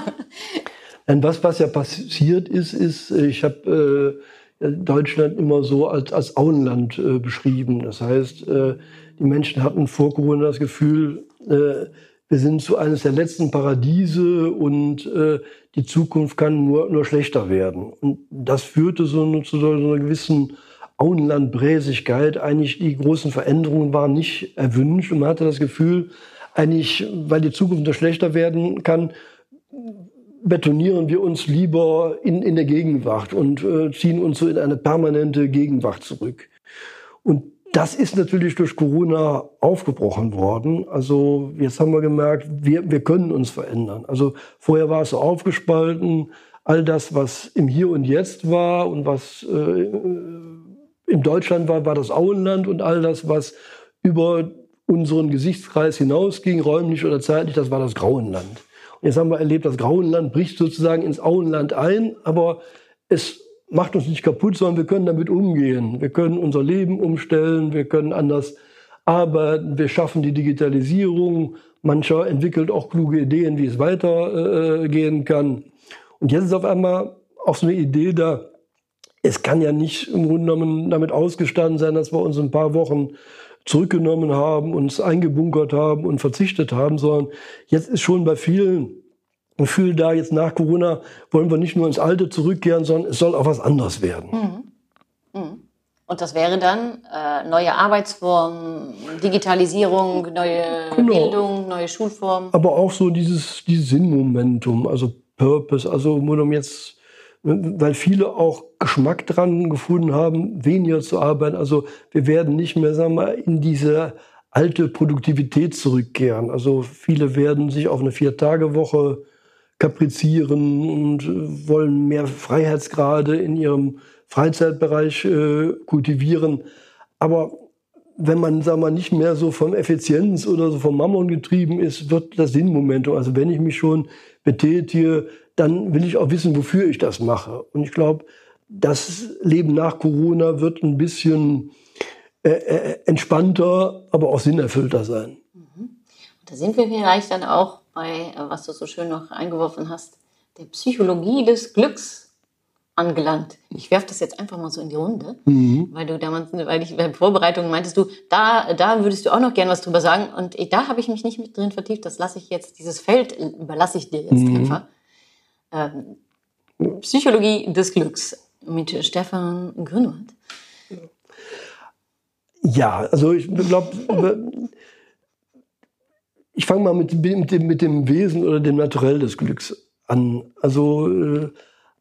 was, was ja passiert ist, ist, ich habe äh, Deutschland immer so als, als Auenland äh, beschrieben. Das heißt, äh, die Menschen hatten vor Corona das Gefühl, äh, wir sind zu eines der letzten Paradiese und äh, die Zukunft kann nur, nur schlechter werden. Und das führte so eine, zu so einer gewissen Auenlandbräsigkeit. Eigentlich die großen Veränderungen waren nicht erwünscht und man hatte das Gefühl, eigentlich, weil die Zukunft nur schlechter werden kann, betonieren wir uns lieber in, in der Gegenwart und äh, ziehen uns so in eine permanente Gegenwart zurück. Und das ist natürlich durch Corona aufgebrochen worden. Also jetzt haben wir gemerkt, wir, wir können uns verändern. Also vorher war es so aufgespalten. All das, was im Hier und Jetzt war und was äh, in Deutschland war, war das Auenland und all das, was über unseren Gesichtskreis hinausging, räumlich oder zeitlich, das war das Grauenland. Jetzt haben wir erlebt, das Grauenland bricht sozusagen ins Auenland ein, aber es macht uns nicht kaputt, sondern wir können damit umgehen. Wir können unser Leben umstellen, wir können anders arbeiten, wir schaffen die Digitalisierung. Mancher entwickelt auch kluge Ideen, wie es weitergehen äh, kann. Und jetzt ist auf einmal auch so eine Idee da, es kann ja nicht im Grunde genommen damit ausgestanden sein, dass wir uns ein paar Wochen zurückgenommen haben, uns eingebunkert haben und verzichtet haben, sondern jetzt ist schon bei vielen Gefühl da, jetzt nach Corona wollen wir nicht nur ins Alte zurückkehren, sondern es soll auch was anderes werden. Mhm. Mhm. Und das wäre dann äh, neue Arbeitsformen, Digitalisierung, neue genau. Bildung, neue Schulformen. Aber auch so dieses, dieses Sinnmomentum, also Purpose, also um jetzt, weil viele auch Geschmack dran gefunden haben, weniger zu arbeiten. Also wir werden nicht mehr, sagen wir, in diese alte Produktivität zurückkehren. Also viele werden sich auf eine Vier-Tage-Woche kaprizieren und äh, wollen mehr Freiheitsgrade in ihrem Freizeitbereich äh, kultivieren. Aber wenn man, sagen wir, nicht mehr so vom Effizienz oder so vom Mammon getrieben ist, wird das Sinnmomentum. Also wenn ich mich schon betätige, dann will ich auch wissen, wofür ich das mache. Und ich glaube, das Leben nach Corona wird ein bisschen äh, äh, entspannter, aber auch sinnerfüllter sein. Mhm. Da sind wir vielleicht dann auch bei, äh, was du so schön noch eingeworfen hast, der Psychologie des Glücks angelangt. Ich werfe das jetzt einfach mal so in die Runde, mhm. weil du damals, weil ich bei Vorbereitung meintest du, da, da würdest du auch noch gern was drüber sagen und ich, da habe ich mich nicht mit drin vertieft. Das lasse ich jetzt, dieses Feld überlasse ich dir jetzt mhm. einfach. Ähm, Psychologie des Glücks mit Stefan Grünwald. Ja, also ich glaube, ich fange mal mit, mit, dem, mit dem Wesen oder dem Naturell des Glücks an. Also äh,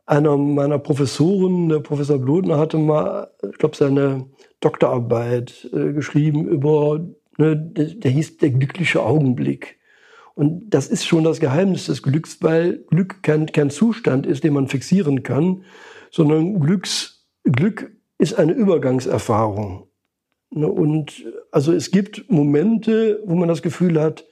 einer meiner Professoren, der Professor Blodner, hatte mal, ich glaube, seine Doktorarbeit äh, geschrieben über, ne, der, der hieß der glückliche Augenblick. Und das ist schon das Geheimnis des Glücks, weil Glück kein, kein Zustand ist, den man fixieren kann, sondern Glücks, Glück ist eine Übergangserfahrung. Ne, und also es gibt Momente, wo man das Gefühl hat,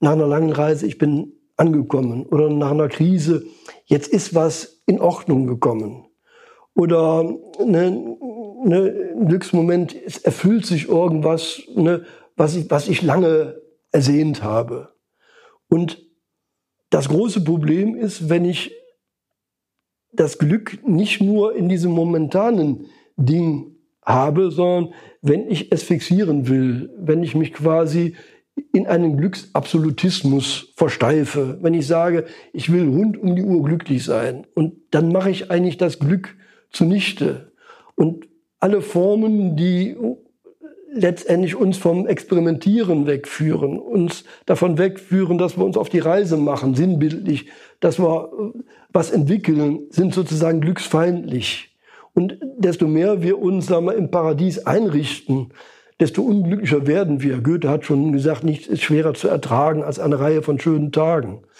nach einer langen Reise, ich bin angekommen oder nach einer Krise, jetzt ist was in Ordnung gekommen. Oder ne, ne, ein Glücksmoment, es erfüllt sich irgendwas, ne, was, ich, was ich lange ersehnt habe. Und das große Problem ist, wenn ich das Glück nicht nur in diesem momentanen Ding habe, sondern wenn ich es fixieren will, wenn ich mich quasi in einen Glücksabsolutismus versteife, wenn ich sage, ich will rund um die Uhr glücklich sein und dann mache ich eigentlich das Glück zunichte. Und alle Formen, die letztendlich uns vom Experimentieren wegführen, uns davon wegführen, dass wir uns auf die Reise machen, sinnbildlich, dass wir was entwickeln, sind sozusagen glücksfeindlich. Und desto mehr wir uns sagen wir, im Paradies einrichten, desto unglücklicher werden wir. Goethe hat schon gesagt, nichts ist schwerer zu ertragen als eine Reihe von schönen Tagen.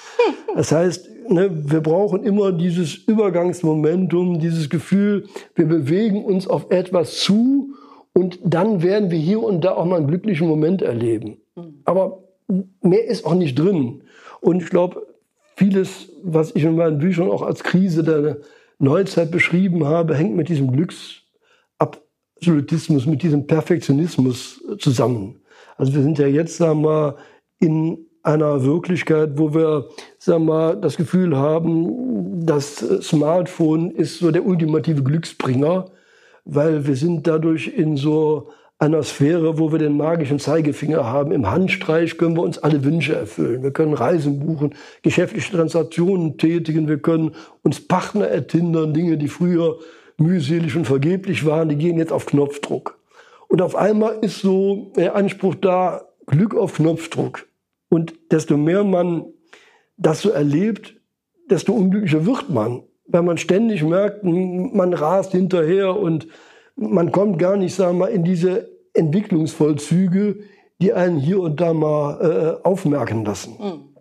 Das heißt, ne, wir brauchen immer dieses Übergangsmomentum, dieses Gefühl, wir bewegen uns auf etwas zu und dann werden wir hier und da auch mal einen glücklichen Moment erleben. Aber mehr ist auch nicht drin. Und ich glaube, vieles, was ich in meinen Büchern auch als Krise der Neuzeit beschrieben habe, hängt mit diesem Glücks Absolutismus, mit diesem Perfektionismus zusammen. Also wir sind ja jetzt, sagen wir, in einer Wirklichkeit, wo wir, sagen wir, das Gefühl haben, das Smartphone ist so der ultimative Glücksbringer, weil wir sind dadurch in so einer Sphäre, wo wir den magischen Zeigefinger haben. Im Handstreich können wir uns alle Wünsche erfüllen. Wir können Reisen buchen, geschäftliche Transaktionen tätigen, wir können uns Partner ertindern, Dinge, die früher mühselig und vergeblich waren, die gehen jetzt auf Knopfdruck. Und auf einmal ist so der Anspruch da, Glück auf Knopfdruck. Und desto mehr man das so erlebt, desto unglücklicher wird man. Weil man ständig merkt, man rast hinterher und man kommt gar nicht, sagen wir mal, in diese Entwicklungsvollzüge, die einen hier und da mal äh, aufmerken lassen. Mhm.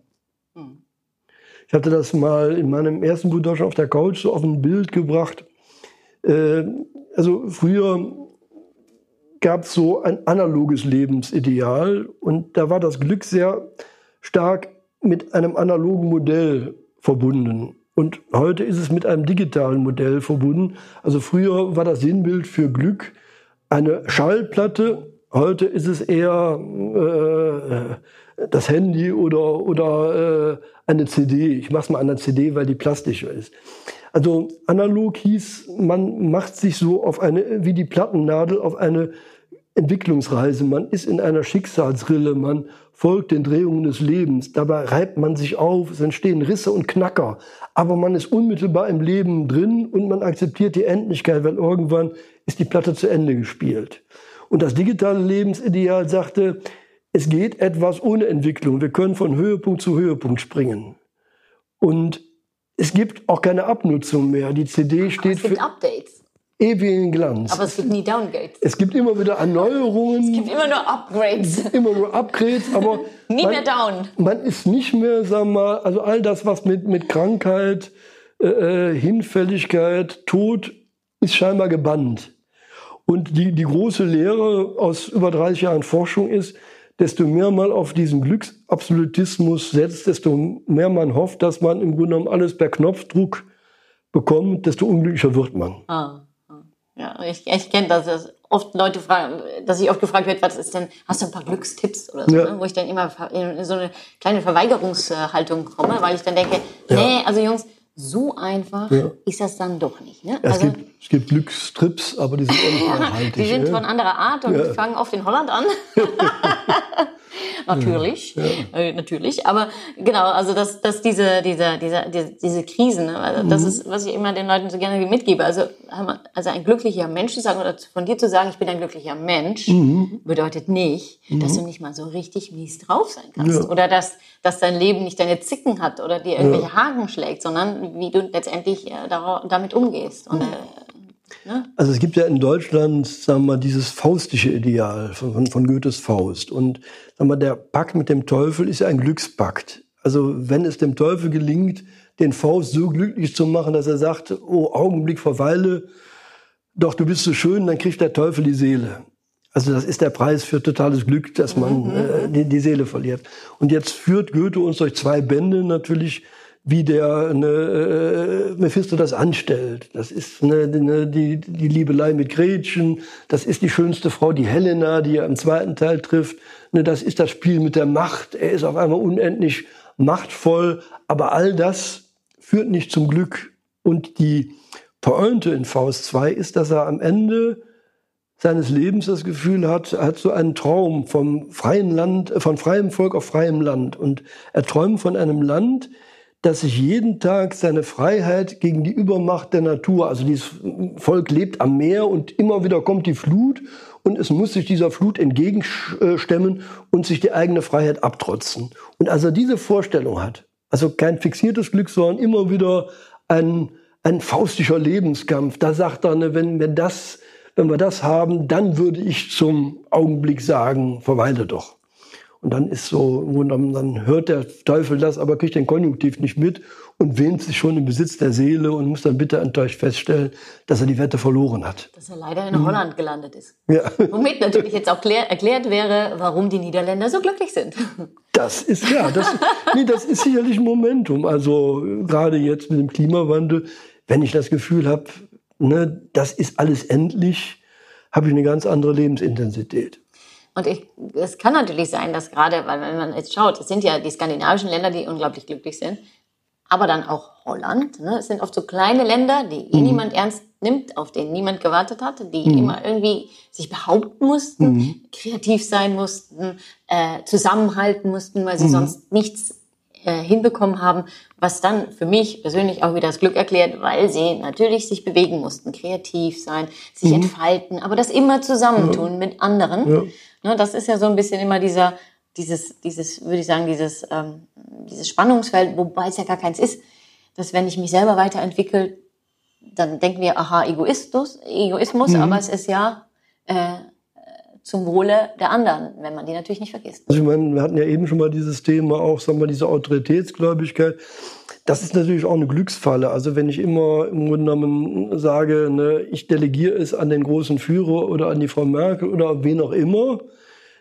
Ich hatte das mal in meinem ersten Buch Deutschland auf der Couch so auf ein Bild gebracht. Äh, also früher gab es so ein analoges Lebensideal und da war das Glück sehr stark mit einem analogen Modell verbunden. Und heute ist es mit einem digitalen Modell verbunden. Also früher war das Sinnbild für Glück eine Schallplatte, heute ist es eher äh, das Handy oder, oder äh, eine CD. Ich mache es mal an der CD, weil die plastischer ist. Also analog hieß, man macht sich so auf eine, wie die Plattennadel, auf eine Entwicklungsreise. Man ist in einer Schicksalsrille, man folgt den Drehungen des Lebens. Dabei reibt man sich auf, es entstehen Risse und Knacker. Aber man ist unmittelbar im Leben drin und man akzeptiert die Endlichkeit, weil irgendwann ist die Platte zu Ende gespielt. Und das digitale Lebensideal sagte, es geht etwas ohne Entwicklung. Wir können von Höhepunkt zu Höhepunkt springen. Und es gibt auch keine Abnutzung mehr. Die CD steht es gibt für Updates. Ewigen Glanz. Aber es gibt nie Downgrades. Es gibt immer wieder Erneuerungen. Es gibt immer nur Upgrades. Immer nur Upgrades, aber nie man, mehr down. Man ist nicht mehr, sagen wir mal, also all das, was mit, mit Krankheit, äh, Hinfälligkeit, Tod, ist scheinbar gebannt. Und die, die große Lehre aus über 30 Jahren Forschung ist, desto mehr man auf diesen Glücksabsolutismus setzt, desto mehr man hofft, dass man im Grunde genommen alles per Knopfdruck bekommt, desto unglücklicher wird man. Ah, ah. Ja, ich, ich kenne das, dass oft Leute fragen, dass ich oft gefragt wird, was ist denn, hast du ein paar Glückstipps oder so, ja. ne? wo ich dann immer in so eine kleine Verweigerungshaltung komme, weil ich dann denke, ja. nee, also Jungs, so einfach ja. ist das dann doch nicht. Ne? Ja, also, es, gibt, es gibt Glückstrips, aber die sind auch nicht nachhaltig. die sind von anderer Art und fangen oft in Holland an. natürlich, äh, natürlich. Aber genau, also dass, dass diese, diese, diese, diese, diese Krisen, ne? also das mhm. ist, was ich immer den Leuten so gerne mitgebe. Also, also ein glücklicher Mensch zu sagen oder von dir zu sagen, ich bin ein glücklicher Mensch, mhm. bedeutet nicht, mhm. dass du nicht mal so richtig mies drauf sein kannst. Oder dass, dass dein Leben nicht deine Zicken hat oder dir irgendwelche Haken schlägt, sondern wie du letztendlich äh, damit umgehst. Und, äh, Ne? Also es gibt ja in Deutschland, sagen wir mal, dieses faustische Ideal von, von, von Goethes Faust. Und sagen wir, der Pakt mit dem Teufel ist ja ein Glückspakt. Also wenn es dem Teufel gelingt, den Faust so glücklich zu machen, dass er sagt, oh Augenblick verweile, doch du bist so schön, dann kriegt der Teufel die Seele. Also das ist der Preis für totales Glück, dass man mhm. äh, die, die, Seele verliert. Und jetzt führt Goethe uns durch zwei Bände natürlich wie der eine, äh, Mephisto das anstellt. Das ist eine, eine, die, die Liebelei mit Gretchen, das ist die schönste Frau, die Helena, die er im zweiten Teil trifft. Ne, das ist das Spiel mit der Macht. Er ist auf einmal unendlich machtvoll, aber all das führt nicht zum Glück. Und die Pointe in Faust 2 ist, dass er am Ende seines Lebens das Gefühl hat, er hat so einen Traum vom freien Land, von freiem Volk auf freiem Land. Und er träumt von einem Land, dass sich jeden Tag seine Freiheit gegen die Übermacht der Natur, also dieses Volk lebt am Meer und immer wieder kommt die Flut und es muss sich dieser Flut entgegenstemmen und sich die eigene Freiheit abtrotzen. Und als er diese Vorstellung hat, also kein fixiertes Glück, sondern immer wieder ein, ein faustischer Lebenskampf, da sagt er, ne, wenn, wenn, das, wenn wir das haben, dann würde ich zum Augenblick sagen, verweile doch. Und dann ist so, dann hört der Teufel das, aber kriegt den Konjunktiv nicht mit und wähnt sich schon im Besitz der Seele und muss dann bitter enttäuscht feststellen, dass er die Wette verloren hat. Dass er leider in Holland gelandet ist. Ja. Womit natürlich jetzt auch erklärt wäre, warum die Niederländer so glücklich sind. Das ist ja, das, nee, das ist sicherlich ein Momentum. Also gerade jetzt mit dem Klimawandel, wenn ich das Gefühl habe, ne, das ist alles endlich, habe ich eine ganz andere Lebensintensität. Und ich, es kann natürlich sein, dass gerade, weil wenn man jetzt schaut, es sind ja die skandinavischen Länder, die unglaublich glücklich sind, aber dann auch Holland. Ne? Es sind oft so kleine Länder, die eh mhm. niemand ernst nimmt, auf denen niemand gewartet hat, die mhm. immer irgendwie sich behaupten mussten, mhm. kreativ sein mussten, äh, zusammenhalten mussten, weil sie mhm. sonst nichts äh, hinbekommen haben, was dann für mich persönlich auch wieder das Glück erklärt, weil sie natürlich sich bewegen mussten, kreativ sein, sich mhm. entfalten, aber das immer zusammentun ja. mit anderen. Ja. Ne, das ist ja so ein bisschen immer dieser, dieses, dieses, würde ich sagen, dieses, ähm, dieses Spannungsfeld, wobei es ja gar keins ist, dass wenn ich mich selber weiterentwickle, dann denken wir, aha, Egoismus, Egoismus, mhm. aber es ist ja äh, zum Wohle der anderen, wenn man die natürlich nicht vergisst. Also ich meine, wir hatten ja eben schon mal dieses Thema auch, sagen wir, diese Autoritätsgläubigkeit. Das ist natürlich auch eine Glücksfalle. Also wenn ich immer im Grunde genommen sage, ne, ich delegiere es an den großen Führer oder an die Frau Merkel oder wen auch immer,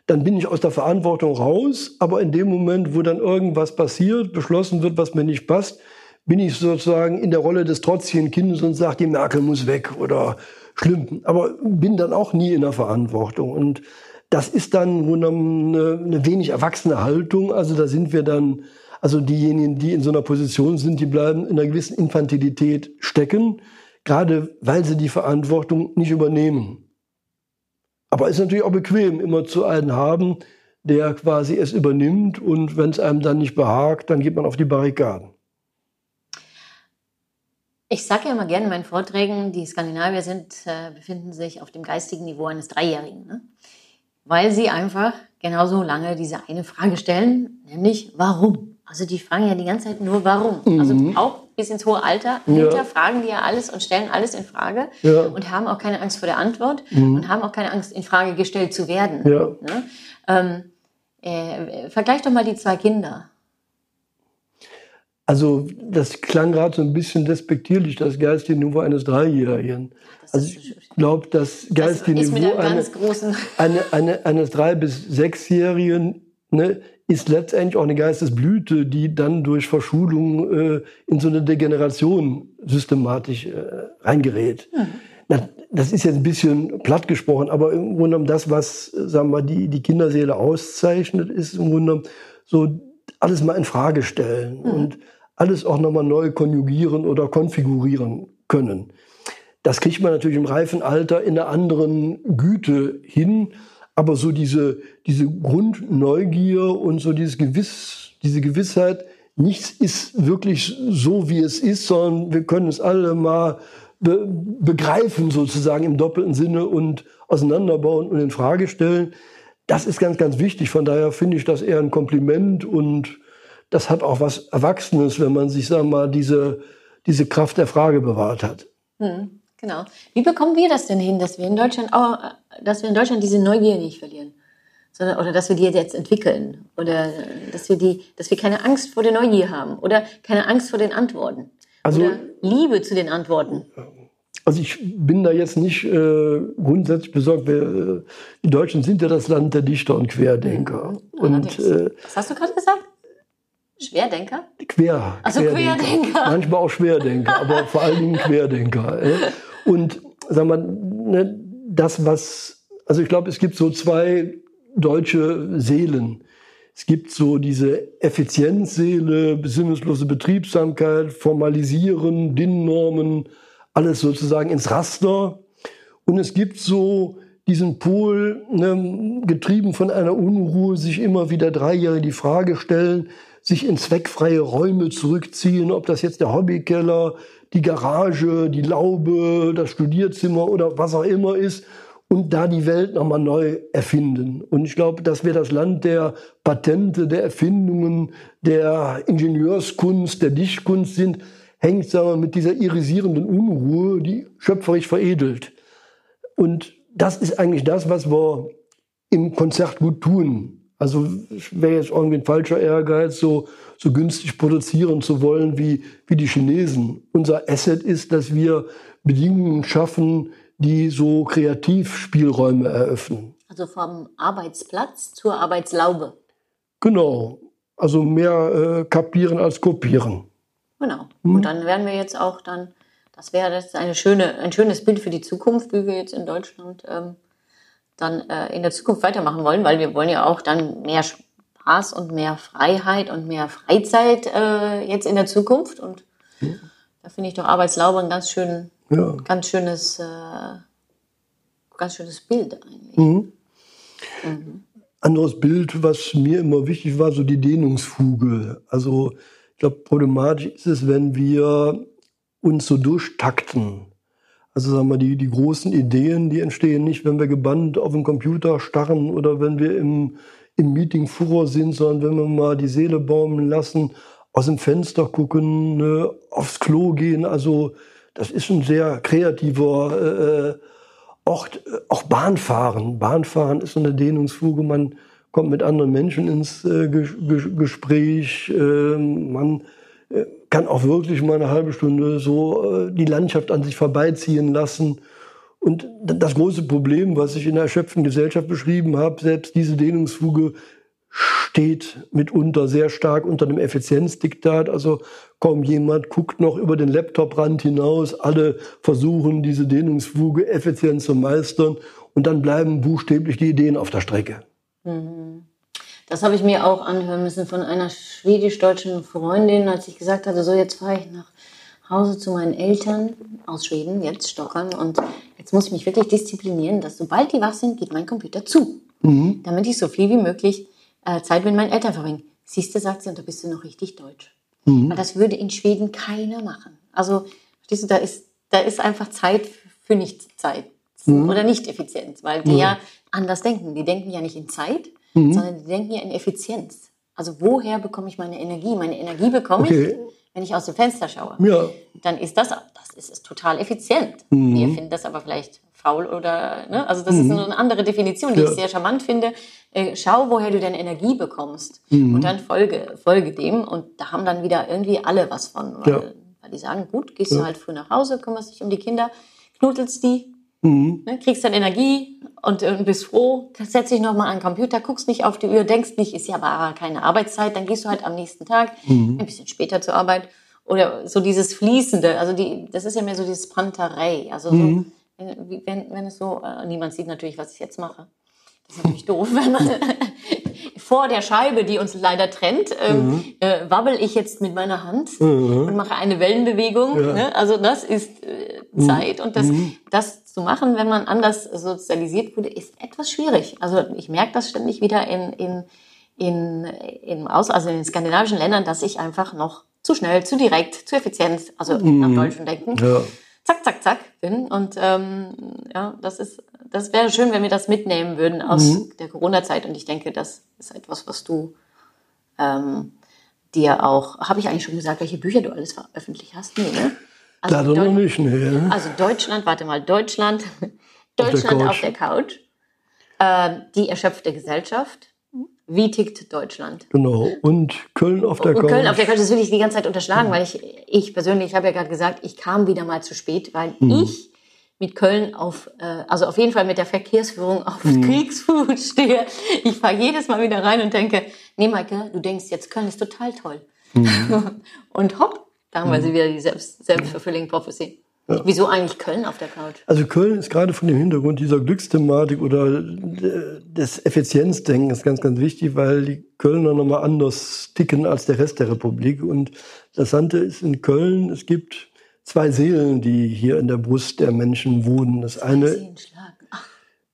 dann bin ich aus der Verantwortung raus. Aber in dem Moment, wo dann irgendwas passiert, beschlossen wird, was mir nicht passt, bin ich sozusagen in der Rolle des trotzigen Kindes und sage, die Merkel muss weg oder schlimm. Aber bin dann auch nie in der Verantwortung. Und das ist dann eine, eine wenig erwachsene Haltung. Also da sind wir dann, also diejenigen, die in so einer Position sind, die bleiben in einer gewissen Infantilität stecken, gerade weil sie die Verantwortung nicht übernehmen. Aber es ist natürlich auch bequem, immer zu einen haben, der quasi es übernimmt und wenn es einem dann nicht behagt, dann geht man auf die Barrikaden. Ich sage ja immer gerne in meinen Vorträgen, die Skandinavier sind, äh, befinden sich auf dem geistigen Niveau eines Dreijährigen, ne? weil sie einfach genauso lange diese eine Frage stellen, nämlich warum. Also die fragen ja die ganze Zeit nur warum. Also mhm. Also auch bis ins hohe Alter, Ja. hinterfragen die ja alles und stellen alles in Frage Ja. und haben auch keine Angst vor der Antwort und haben auch keine Angst, in Frage gestellt zu werden. Ja. Ne? Ähm, äh, vergleich doch mal die zwei Kinder. Also das klang gerade so ein bisschen despektierlich, das geistige Niveau eines Dreijährigen. Das Also ich glaube, das Das geistige ist mit Niveau eine, eine, eine, eines Drei- bis Sechsjährigen ne, ist letztendlich auch eine Geistesblüte, die dann durch Verschulung äh, in so eine Degeneration systematisch äh, reingerät. Na, das ist jetzt ein bisschen platt gesprochen, aber im Grunde genommen das, was sagen wir, die, die Kinderseele auszeichnet, ist im Grunde genommen so alles mal in Frage stellen und alles auch nochmal neu konjugieren oder konfigurieren können. Das kriegt man natürlich im reifen Alter in einer anderen Güte hin. Aber so diese, diese Grundneugier und so dieses Gewiss, diese Gewissheit, nichts ist wirklich so, wie es ist, sondern wir können es alle mal be begreifen sozusagen im doppelten Sinne und auseinanderbauen und in Frage stellen. Das ist ganz, ganz wichtig. Von daher finde ich das eher ein Kompliment und das hat auch was Erwachsenes, wenn man sich, sagen wir mal, diese, diese Kraft der Frage bewahrt hat. Hm, genau. Wie bekommen wir das denn hin, dass wir in Deutschland auch, dass wir in Deutschland diese Neugier nicht verlieren? Sondern, oder dass wir die jetzt entwickeln. Oder dass wir die, dass wir keine Angst vor der Neugier haben. Oder keine Angst vor den Antworten. Also- oder Liebe zu den Antworten. Also ich bin da jetzt nicht äh, grundsätzlich besorgt. Wir, äh, die Deutschen sind ja das Land der Dichter und Querdenker. Und Allerdings. äh, Was hast du gerade gesagt? Schwerdenker? Quer, Ach so, Querdenker. Manchmal auch Schwerdenker, aber vor allen Dingen Querdenker. Und sag mal, ne, das was, also ich glaube, es gibt so zwei deutsche Seelen. Es gibt so diese Effizienzseele, besinnungslose Betriebsamkeit, Formalisieren, DIN-Normen, alles sozusagen ins Raster. Und es gibt so diesen Pol, ne, getrieben von einer Unruhe, sich immer wieder Dreijährige die Frage stellen, sich in zweckfreie Räume zurückziehen, ob das jetzt der Hobbykeller, die Garage, die Laube, das Studierzimmer oder was auch immer ist und da die Welt nochmal neu erfinden. Und ich glaube, dass wir das Land der Patente, der Erfindungen, der Ingenieurskunst, der Dichtkunst sind, hängt sagen wir, mit dieser irisierenden Unruhe, die schöpferisch veredelt. Und das ist eigentlich das, was wir im Konzert gut tun. Also es wäre jetzt irgendwie ein falscher Ehrgeiz, so, so günstig produzieren zu wollen wie, wie die Chinesen. Unser Asset ist, dass wir Bedingungen schaffen, die so Kreativspielräume eröffnen. Also vom Arbeitsplatz zur Arbeitslaube. Genau. Also mehr äh, kapieren als kopieren. Genau. Hm. Und dann werden wir jetzt auch dann, das wäre das eine schöne, ein schönes Bild für die Zukunft, wie wir jetzt in Deutschland ähm, dann äh, in der Zukunft weitermachen wollen, weil wir wollen ja auch dann mehr Spaß und mehr Freiheit und mehr Freizeit äh, jetzt in der Zukunft. Und da finde ich doch Arbeitslaube ein ganz schön, Ja. ganz schönes, äh, ganz schönes Bild eigentlich. Mhm. Anderes Bild, was mir immer wichtig war, so die Dehnungsfuge. Also ich glaube, problematisch ist es, wenn wir uns so durchtakten. Also sagen wir, die, die großen Ideen, die entstehen nicht, wenn wir gebannt auf den Computer starren oder wenn wir im, im Meeting Furor sind, sondern wenn wir mal die Seele baumeln lassen, aus dem Fenster gucken, ne, aufs Klo gehen. Also das ist ein sehr kreativer äh, Ort, auch Bahnfahren. Bahnfahren ist so eine Dehnungsfuge. Man kommt mit anderen Menschen ins äh, Ges Ges Gespräch. Äh, man äh, kann auch wirklich mal eine halbe Stunde so äh, die Landschaft an sich vorbeiziehen lassen. Und das große Problem, was ich in der erschöpften Gesellschaft beschrieben habe, selbst diese Dehnungsfuge steht mitunter sehr stark unter dem Effizienzdiktat. Also kaum jemand guckt noch über den Laptoprand hinaus. Alle versuchen, diese Dehnungsfuge effizient zu meistern. Und dann bleiben buchstäblich die Ideen auf der Strecke. Das habe ich mir auch anhören müssen von einer schwedisch-deutschen Freundin, als ich gesagt hatte, so jetzt fahre ich nach Hause zu meinen Eltern aus Schweden, jetzt Stockholm, und jetzt muss ich mich wirklich disziplinieren, dass sobald die wach sind, geht mein Computer zu, damit ich so viel wie möglich äh, Zeit mit meinen Eltern verbringe. Siehst du, sagt sie, und da bist du noch richtig deutsch. Weil das würde in Schweden keiner machen. Also, verstehst du, da ist, da ist einfach Zeit für Nichtszeit oder Nicht-Effizienz, weil die ja anders denken. Die denken ja nicht in Zeit, sondern die denken ja in Effizienz. Also woher bekomme ich meine Energie? Meine Energie bekomme Okay. ich, wenn ich aus dem Fenster schaue, Ja. dann ist das, das ist, ist total effizient. Wir finden das aber vielleicht faul oder, ne? also das ist eine andere Definition, die Ja. ich sehr charmant finde. Äh, schau, woher du deine Energie bekommst und dann folge, folge dem und da haben dann wieder irgendwie alle was von, weil, Ja. weil die sagen, gut, gehst du halt früh nach Hause, kümmerst dich um die Kinder, knuddelst die, Mhm. ne, kriegst dann Energie und, äh, bist froh, setzt dich nochmal an den Computer, guckst nicht auf die Uhr, denkst nicht, ist ja aber keine Arbeitszeit, dann gehst du halt am nächsten Tag Mhm. ein bisschen später zur Arbeit. Oder so dieses Fließende, also die, das ist ja mehr so dieses Panterei. Also so, Mhm. wenn, wie- wenn, wenn es so, äh, niemand sieht natürlich, was ich jetzt mache. Das ist natürlich doof, wenn man vor der Scheibe, die uns leider trennt, ähm, Mhm. äh, wabbel ich jetzt mit meiner Hand und mache eine Wellenbewegung. Ne? Also das ist äh, Mhm. Zeit und das, das zu machen, wenn man anders sozialisiert wurde, ist etwas schwierig. Also ich merke das ständig wieder in, in, in, in, Aus, also in den skandinavischen Ländern, dass ich einfach noch zu schnell, zu direkt, zu effizient, also nach deutschem Denken, Mhm. Ja. zack, zack, zack bin. Und ähm, ja, das ist, das wäre schön, wenn wir das mitnehmen würden aus der Corona-Zeit. Und ich denke, das ist etwas, was du ähm, dir auch, habe ich eigentlich schon gesagt, welche Bücher du alles veröffentlicht hast? Nee, ne? Also, noch Deu- nicht, nee. also Deutschland, warte mal, Deutschland, Deutschland Couch. auf der Couch, äh, die erschöpfte Gesellschaft. Wie tickt Deutschland? Genau. Und Köln auf der Und Couch. Köln auf der Couch, das will ich die ganze Zeit unterschlagen, weil ich, ich persönlich, ich habe ja gerade gesagt, ich kam wieder mal zu spät, weil Mhm. ich mit Köln auf, äh, also auf jeden Fall mit der Verkehrsführung auf Mhm. Kriegsfuß stehe. Ich fahre jedes Mal wieder rein und denke, nee, Maike, du denkst jetzt, Köln ist total toll. Mhm. und hopp, da haben wir sie wieder, die selbst, selbstverfülling Prophecy. Wieso eigentlich Köln auf der Couch? Also Köln ist gerade von dem Hintergrund dieser Glücksthematik oder äh, des Effizienzdenkens ganz, ganz wichtig, weil die Kölner nochmal anders ticken als der Rest der Republik. Und das Sante ist in Köln, es gibt zwei Seelen, die hier in der Brust der Menschen wohnen. Das eine. Ach,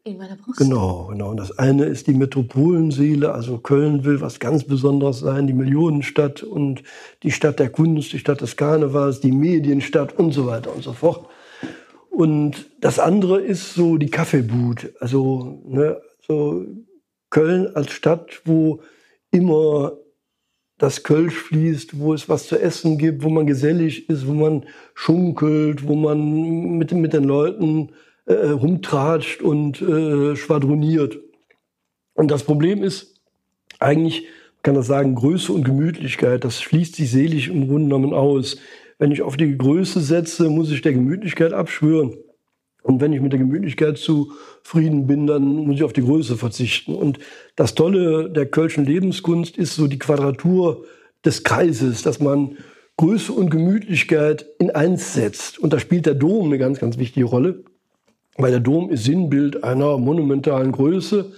in meiner Brust. Genau, genau. Und das eine ist die Metropolenseele. Also Köln will was ganz Besonderes sein, die Millionenstadt und die Stadt der Kunst, die Stadt des Karnevals, die Medienstadt und so weiter und so fort. Und das andere ist so die Kaffeebude. Also ne, so Köln als Stadt, wo immer das Kölsch fließt, wo es was zu essen gibt, wo man gesellig ist, wo man schunkelt, wo man mit, mit den Leuten äh, rumtratscht und äh, schwadroniert. Und das Problem ist eigentlich, kann das sagen, Größe und Gemütlichkeit, das schließt sich selig im Grunde genommen aus. Wenn ich auf die Größe setze, muss ich der Gemütlichkeit abschwören. Und wenn ich mit der Gemütlichkeit zufrieden bin, dann muss ich auf die Größe verzichten. Und das Tolle der Kölschen Lebenskunst ist so die Quadratur des Kreises, dass man Größe und Gemütlichkeit in eins setzt. Und da spielt der Dom eine ganz, ganz wichtige Rolle, weil der Dom ist Sinnbild einer monumentalen Größe,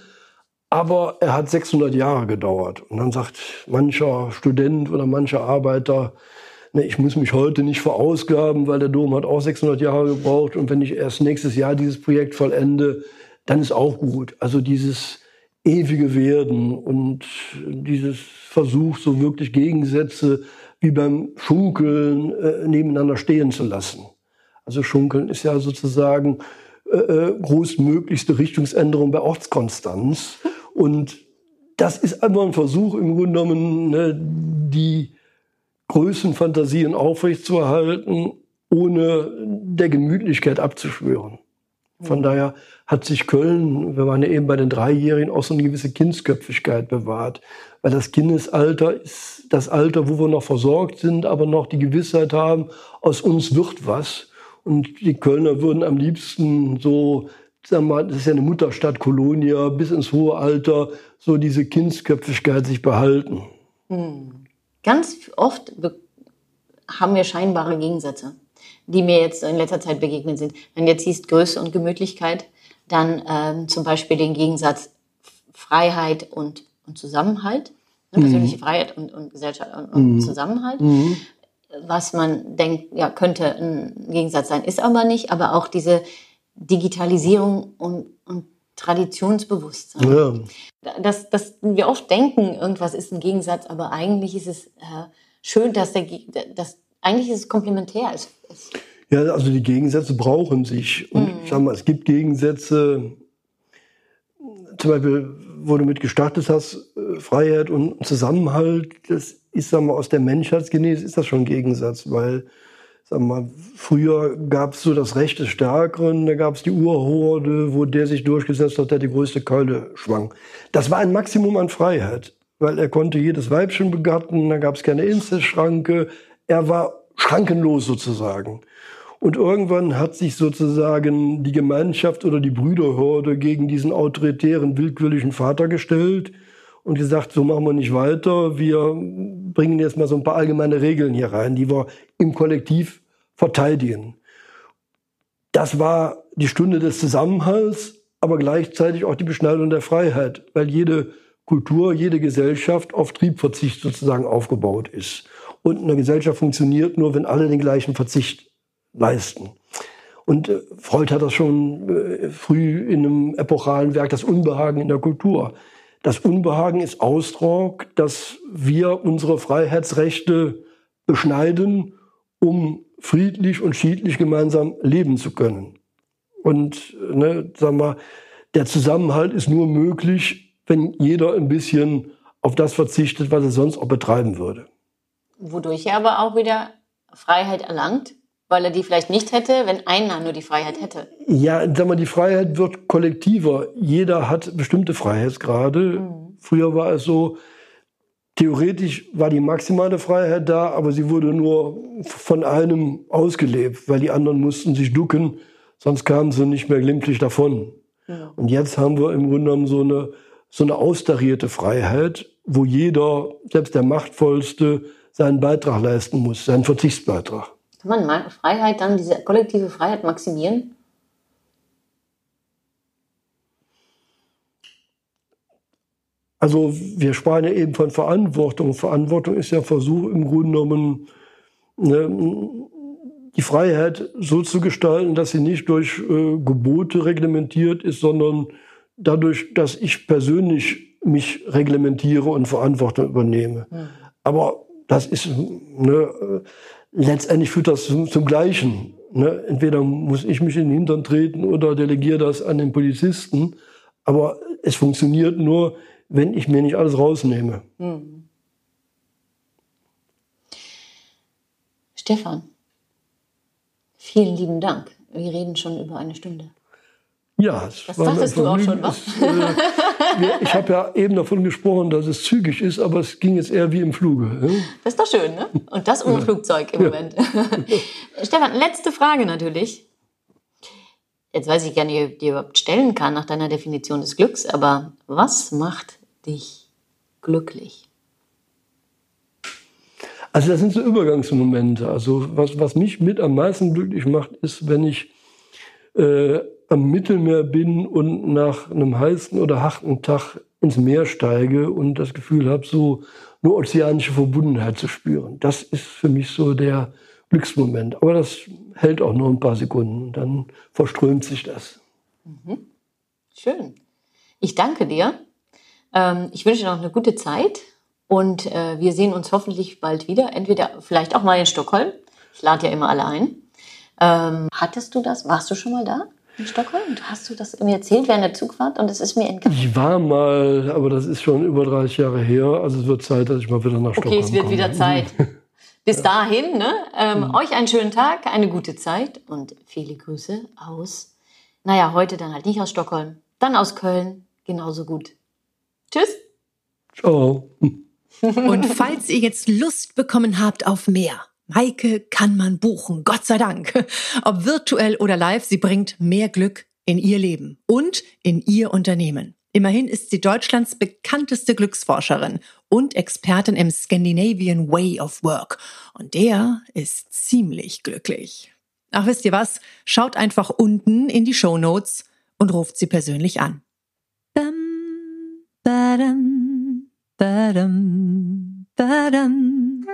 aber er hat 600 Jahre gedauert. Und dann sagt mancher Student oder mancher Arbeiter, ne, ich muss mich heute nicht verausgaben, weil der Dom hat auch 600 Jahre gebraucht. Und wenn ich erst nächstes Jahr dieses Projekt vollende, dann ist auch gut. Also dieses ewige Werden und dieses Versuch, so wirklich Gegensätze wie beim Schunkeln äh, nebeneinander stehen zu lassen. Also Schunkeln ist ja sozusagen äh, äh, großmöglichste Richtungsänderung bei Ortskonstanz. Und das ist einfach ein Versuch, im Grunde genommen ne, die Größenfantasien aufrechtzuerhalten, ohne der Gemütlichkeit abzuschwören. Von daher hat sich Köln, wir waren ja eben bei den Dreijährigen, auch so eine gewisse Kindsköpfigkeit bewahrt. Weil das Kindesalter ist das Alter, wo wir noch versorgt sind, aber noch die Gewissheit haben, aus uns wird was. Und die Kölner würden am liebsten so, sagen wir mal, das ist ja eine Mutterstadt, Kolonia, bis ins hohe Alter, so diese Kindsköpfigkeit sich behalten. Ganz oft be- haben wir scheinbare Gegensätze, die mir jetzt in letzter Zeit begegnet sind. Wenn jetzt siehst Größe und Gemütlichkeit, dann ähm, zum Beispiel den Gegensatz Freiheit und, und Zusammenhalt, ne, persönliche Freiheit und, und Gesellschaft und, und Zusammenhalt. Was man denkt, ja, könnte ein Gegensatz sein, ist aber nicht, aber auch diese Digitalisierung und, und Traditionsbewusstsein Ja. dass, dass wir oft denken, irgendwas ist ein Gegensatz, aber eigentlich ist es äh, schön, dass der, dass eigentlich ist es komplementär. Ja, also die Gegensätze brauchen sich. Und ich sag mal, es gibt Gegensätze, zum Beispiel, wo du mit gestartet hast, äh, Freiheit und Zusammenhalt, das ist, sagen wir, aus der Menschheitsgenese ist das schon ein Gegensatz, weil sagen wir, früher gab es so das Recht des Stärkeren, da gab es die Urhorde, wo der sich durchgesetzt hat, der die größte Keule schwang. Das war ein Maximum an Freiheit, weil er konnte jedes Weibchen begatten, da gab es keine Inzestschranke, er war schrankenlos sozusagen. Und irgendwann hat sich sozusagen die Gemeinschaft oder die Brüderhorde gegen diesen autoritären, willkürlichen Vater gestellt und gesagt, so machen wir nicht weiter. Wir bringen jetzt mal so ein paar allgemeine Regeln hier rein, die wir im Kollektiv verteidigen. Das war die Stunde des Zusammenhalts, aber gleichzeitig auch die Beschneidung der Freiheit, weil jede Kultur, jede Gesellschaft auf Triebverzicht sozusagen aufgebaut ist. Und eine Gesellschaft funktioniert nur, wenn alle den gleichen Verzicht leisten. Und äh, Freud hat das schon äh, früh in einem epochalen Werk, das Unbehagen in der Kultur. Das Unbehagen ist Ausdruck, dass wir unsere Freiheitsrechte beschneiden, um friedlich und schiedlich gemeinsam leben zu können. Und ne, sagen wir, der Zusammenhalt ist nur möglich, wenn jeder ein bisschen auf das verzichtet, was er sonst auch betreiben würde. Wodurch er aber auch wieder Freiheit erlangt, weil er die vielleicht nicht hätte, wenn einer nur die Freiheit hätte. Ja, sag mal, die Freiheit wird kollektiver. Jeder hat bestimmte Freiheitsgrade. Mhm. Früher war es so, theoretisch war die maximale Freiheit da, aber sie wurde nur von einem ausgelebt, weil die anderen mussten sich ducken, sonst kamen sie nicht mehr glimpflich davon. Ja. Und jetzt haben wir im Grunde genommen so eine, so eine austarierte Freiheit, wo jeder, selbst der Machtvollste, seinen Beitrag leisten muss, seinen Verzichtsbeitrag. Kann man Freiheit dann, diese kollektive Freiheit maximieren? Also wir sprachen ja eben von Verantwortung. Verantwortung ist ja Versuch im Grunde genommen, ne, die Freiheit so zu gestalten, dass sie nicht durch äh, Gebote reglementiert ist, sondern dadurch, dass ich persönlich mich reglementiere und Verantwortung übernehme. Mhm. Aber das ist ne, letztendlich führt das zum, zum Gleichen. Ne? Entweder muss ich mich in den Hintern treten oder delegiere das an den Polizisten. Aber es funktioniert nur, wenn ich mir nicht alles rausnehme. Hm. Stefan, vielen lieben Dank. Wir reden schon über eine Stunde. Ja, das dachtest du auch schon, was? Äh, ich habe ja eben davon gesprochen, dass es zügig ist, aber es ging jetzt eher wie im Fluge. Das ist doch schön, ne? Und das ohne ja. Flugzeug im ja. Moment. Stefan, letzte Frage natürlich. Jetzt weiß ich gar nicht, ob ich dir überhaupt stellen kann nach deiner Definition des Glücks, aber was macht dich glücklich? Also das sind so Übergangsmomente. Also was, was mich mit am meisten glücklich macht, ist, wenn ich äh, am Mittelmeer bin und nach einem heißen oder harten Tag ins Meer steige und das Gefühl habe, so eine ozeanische Verbundenheit zu spüren. Das ist für mich so der Glücksmoment. Aber das hält auch nur ein paar Sekunden. Dann verströmt sich das. Mhm. Schön. Ich danke dir. Ähm, ich wünsche dir noch eine gute Zeit und äh, wir sehen uns hoffentlich bald wieder. Entweder vielleicht auch mal in Stockholm. Ich lade ja immer alle ein. Ähm, hattest du das? Warst du schon mal da? In Stockholm? Hast du das mir erzählt während der Zugfahrt und es ist mir entgangen? Ich war mal, aber das ist schon über 30 Jahre her. Also es wird Zeit, dass ich mal wieder nach Stockholm komme. Okay, es wird komme. wieder Zeit. Bis ja. dahin, ne? Ähm, mhm. euch einen schönen Tag, eine gute Zeit und viele Grüße aus, naja, heute dann halt nicht aus Stockholm, dann aus Köln, genauso gut. Tschüss. Ciao. Und falls ihr jetzt Lust bekommen habt auf mehr, Maike kann man buchen, Gott sei Dank. Ob virtuell oder live, sie bringt mehr Glück in ihr Leben und in ihr Unternehmen. Immerhin ist sie Deutschlands bekannteste Glücksforscherin und Expertin im Scandinavian Way of Work. Und der ist ziemlich glücklich. Ach, wisst ihr was? Schaut einfach unten in die Show Notes und ruft sie persönlich an. Bam, badam, badam, badam.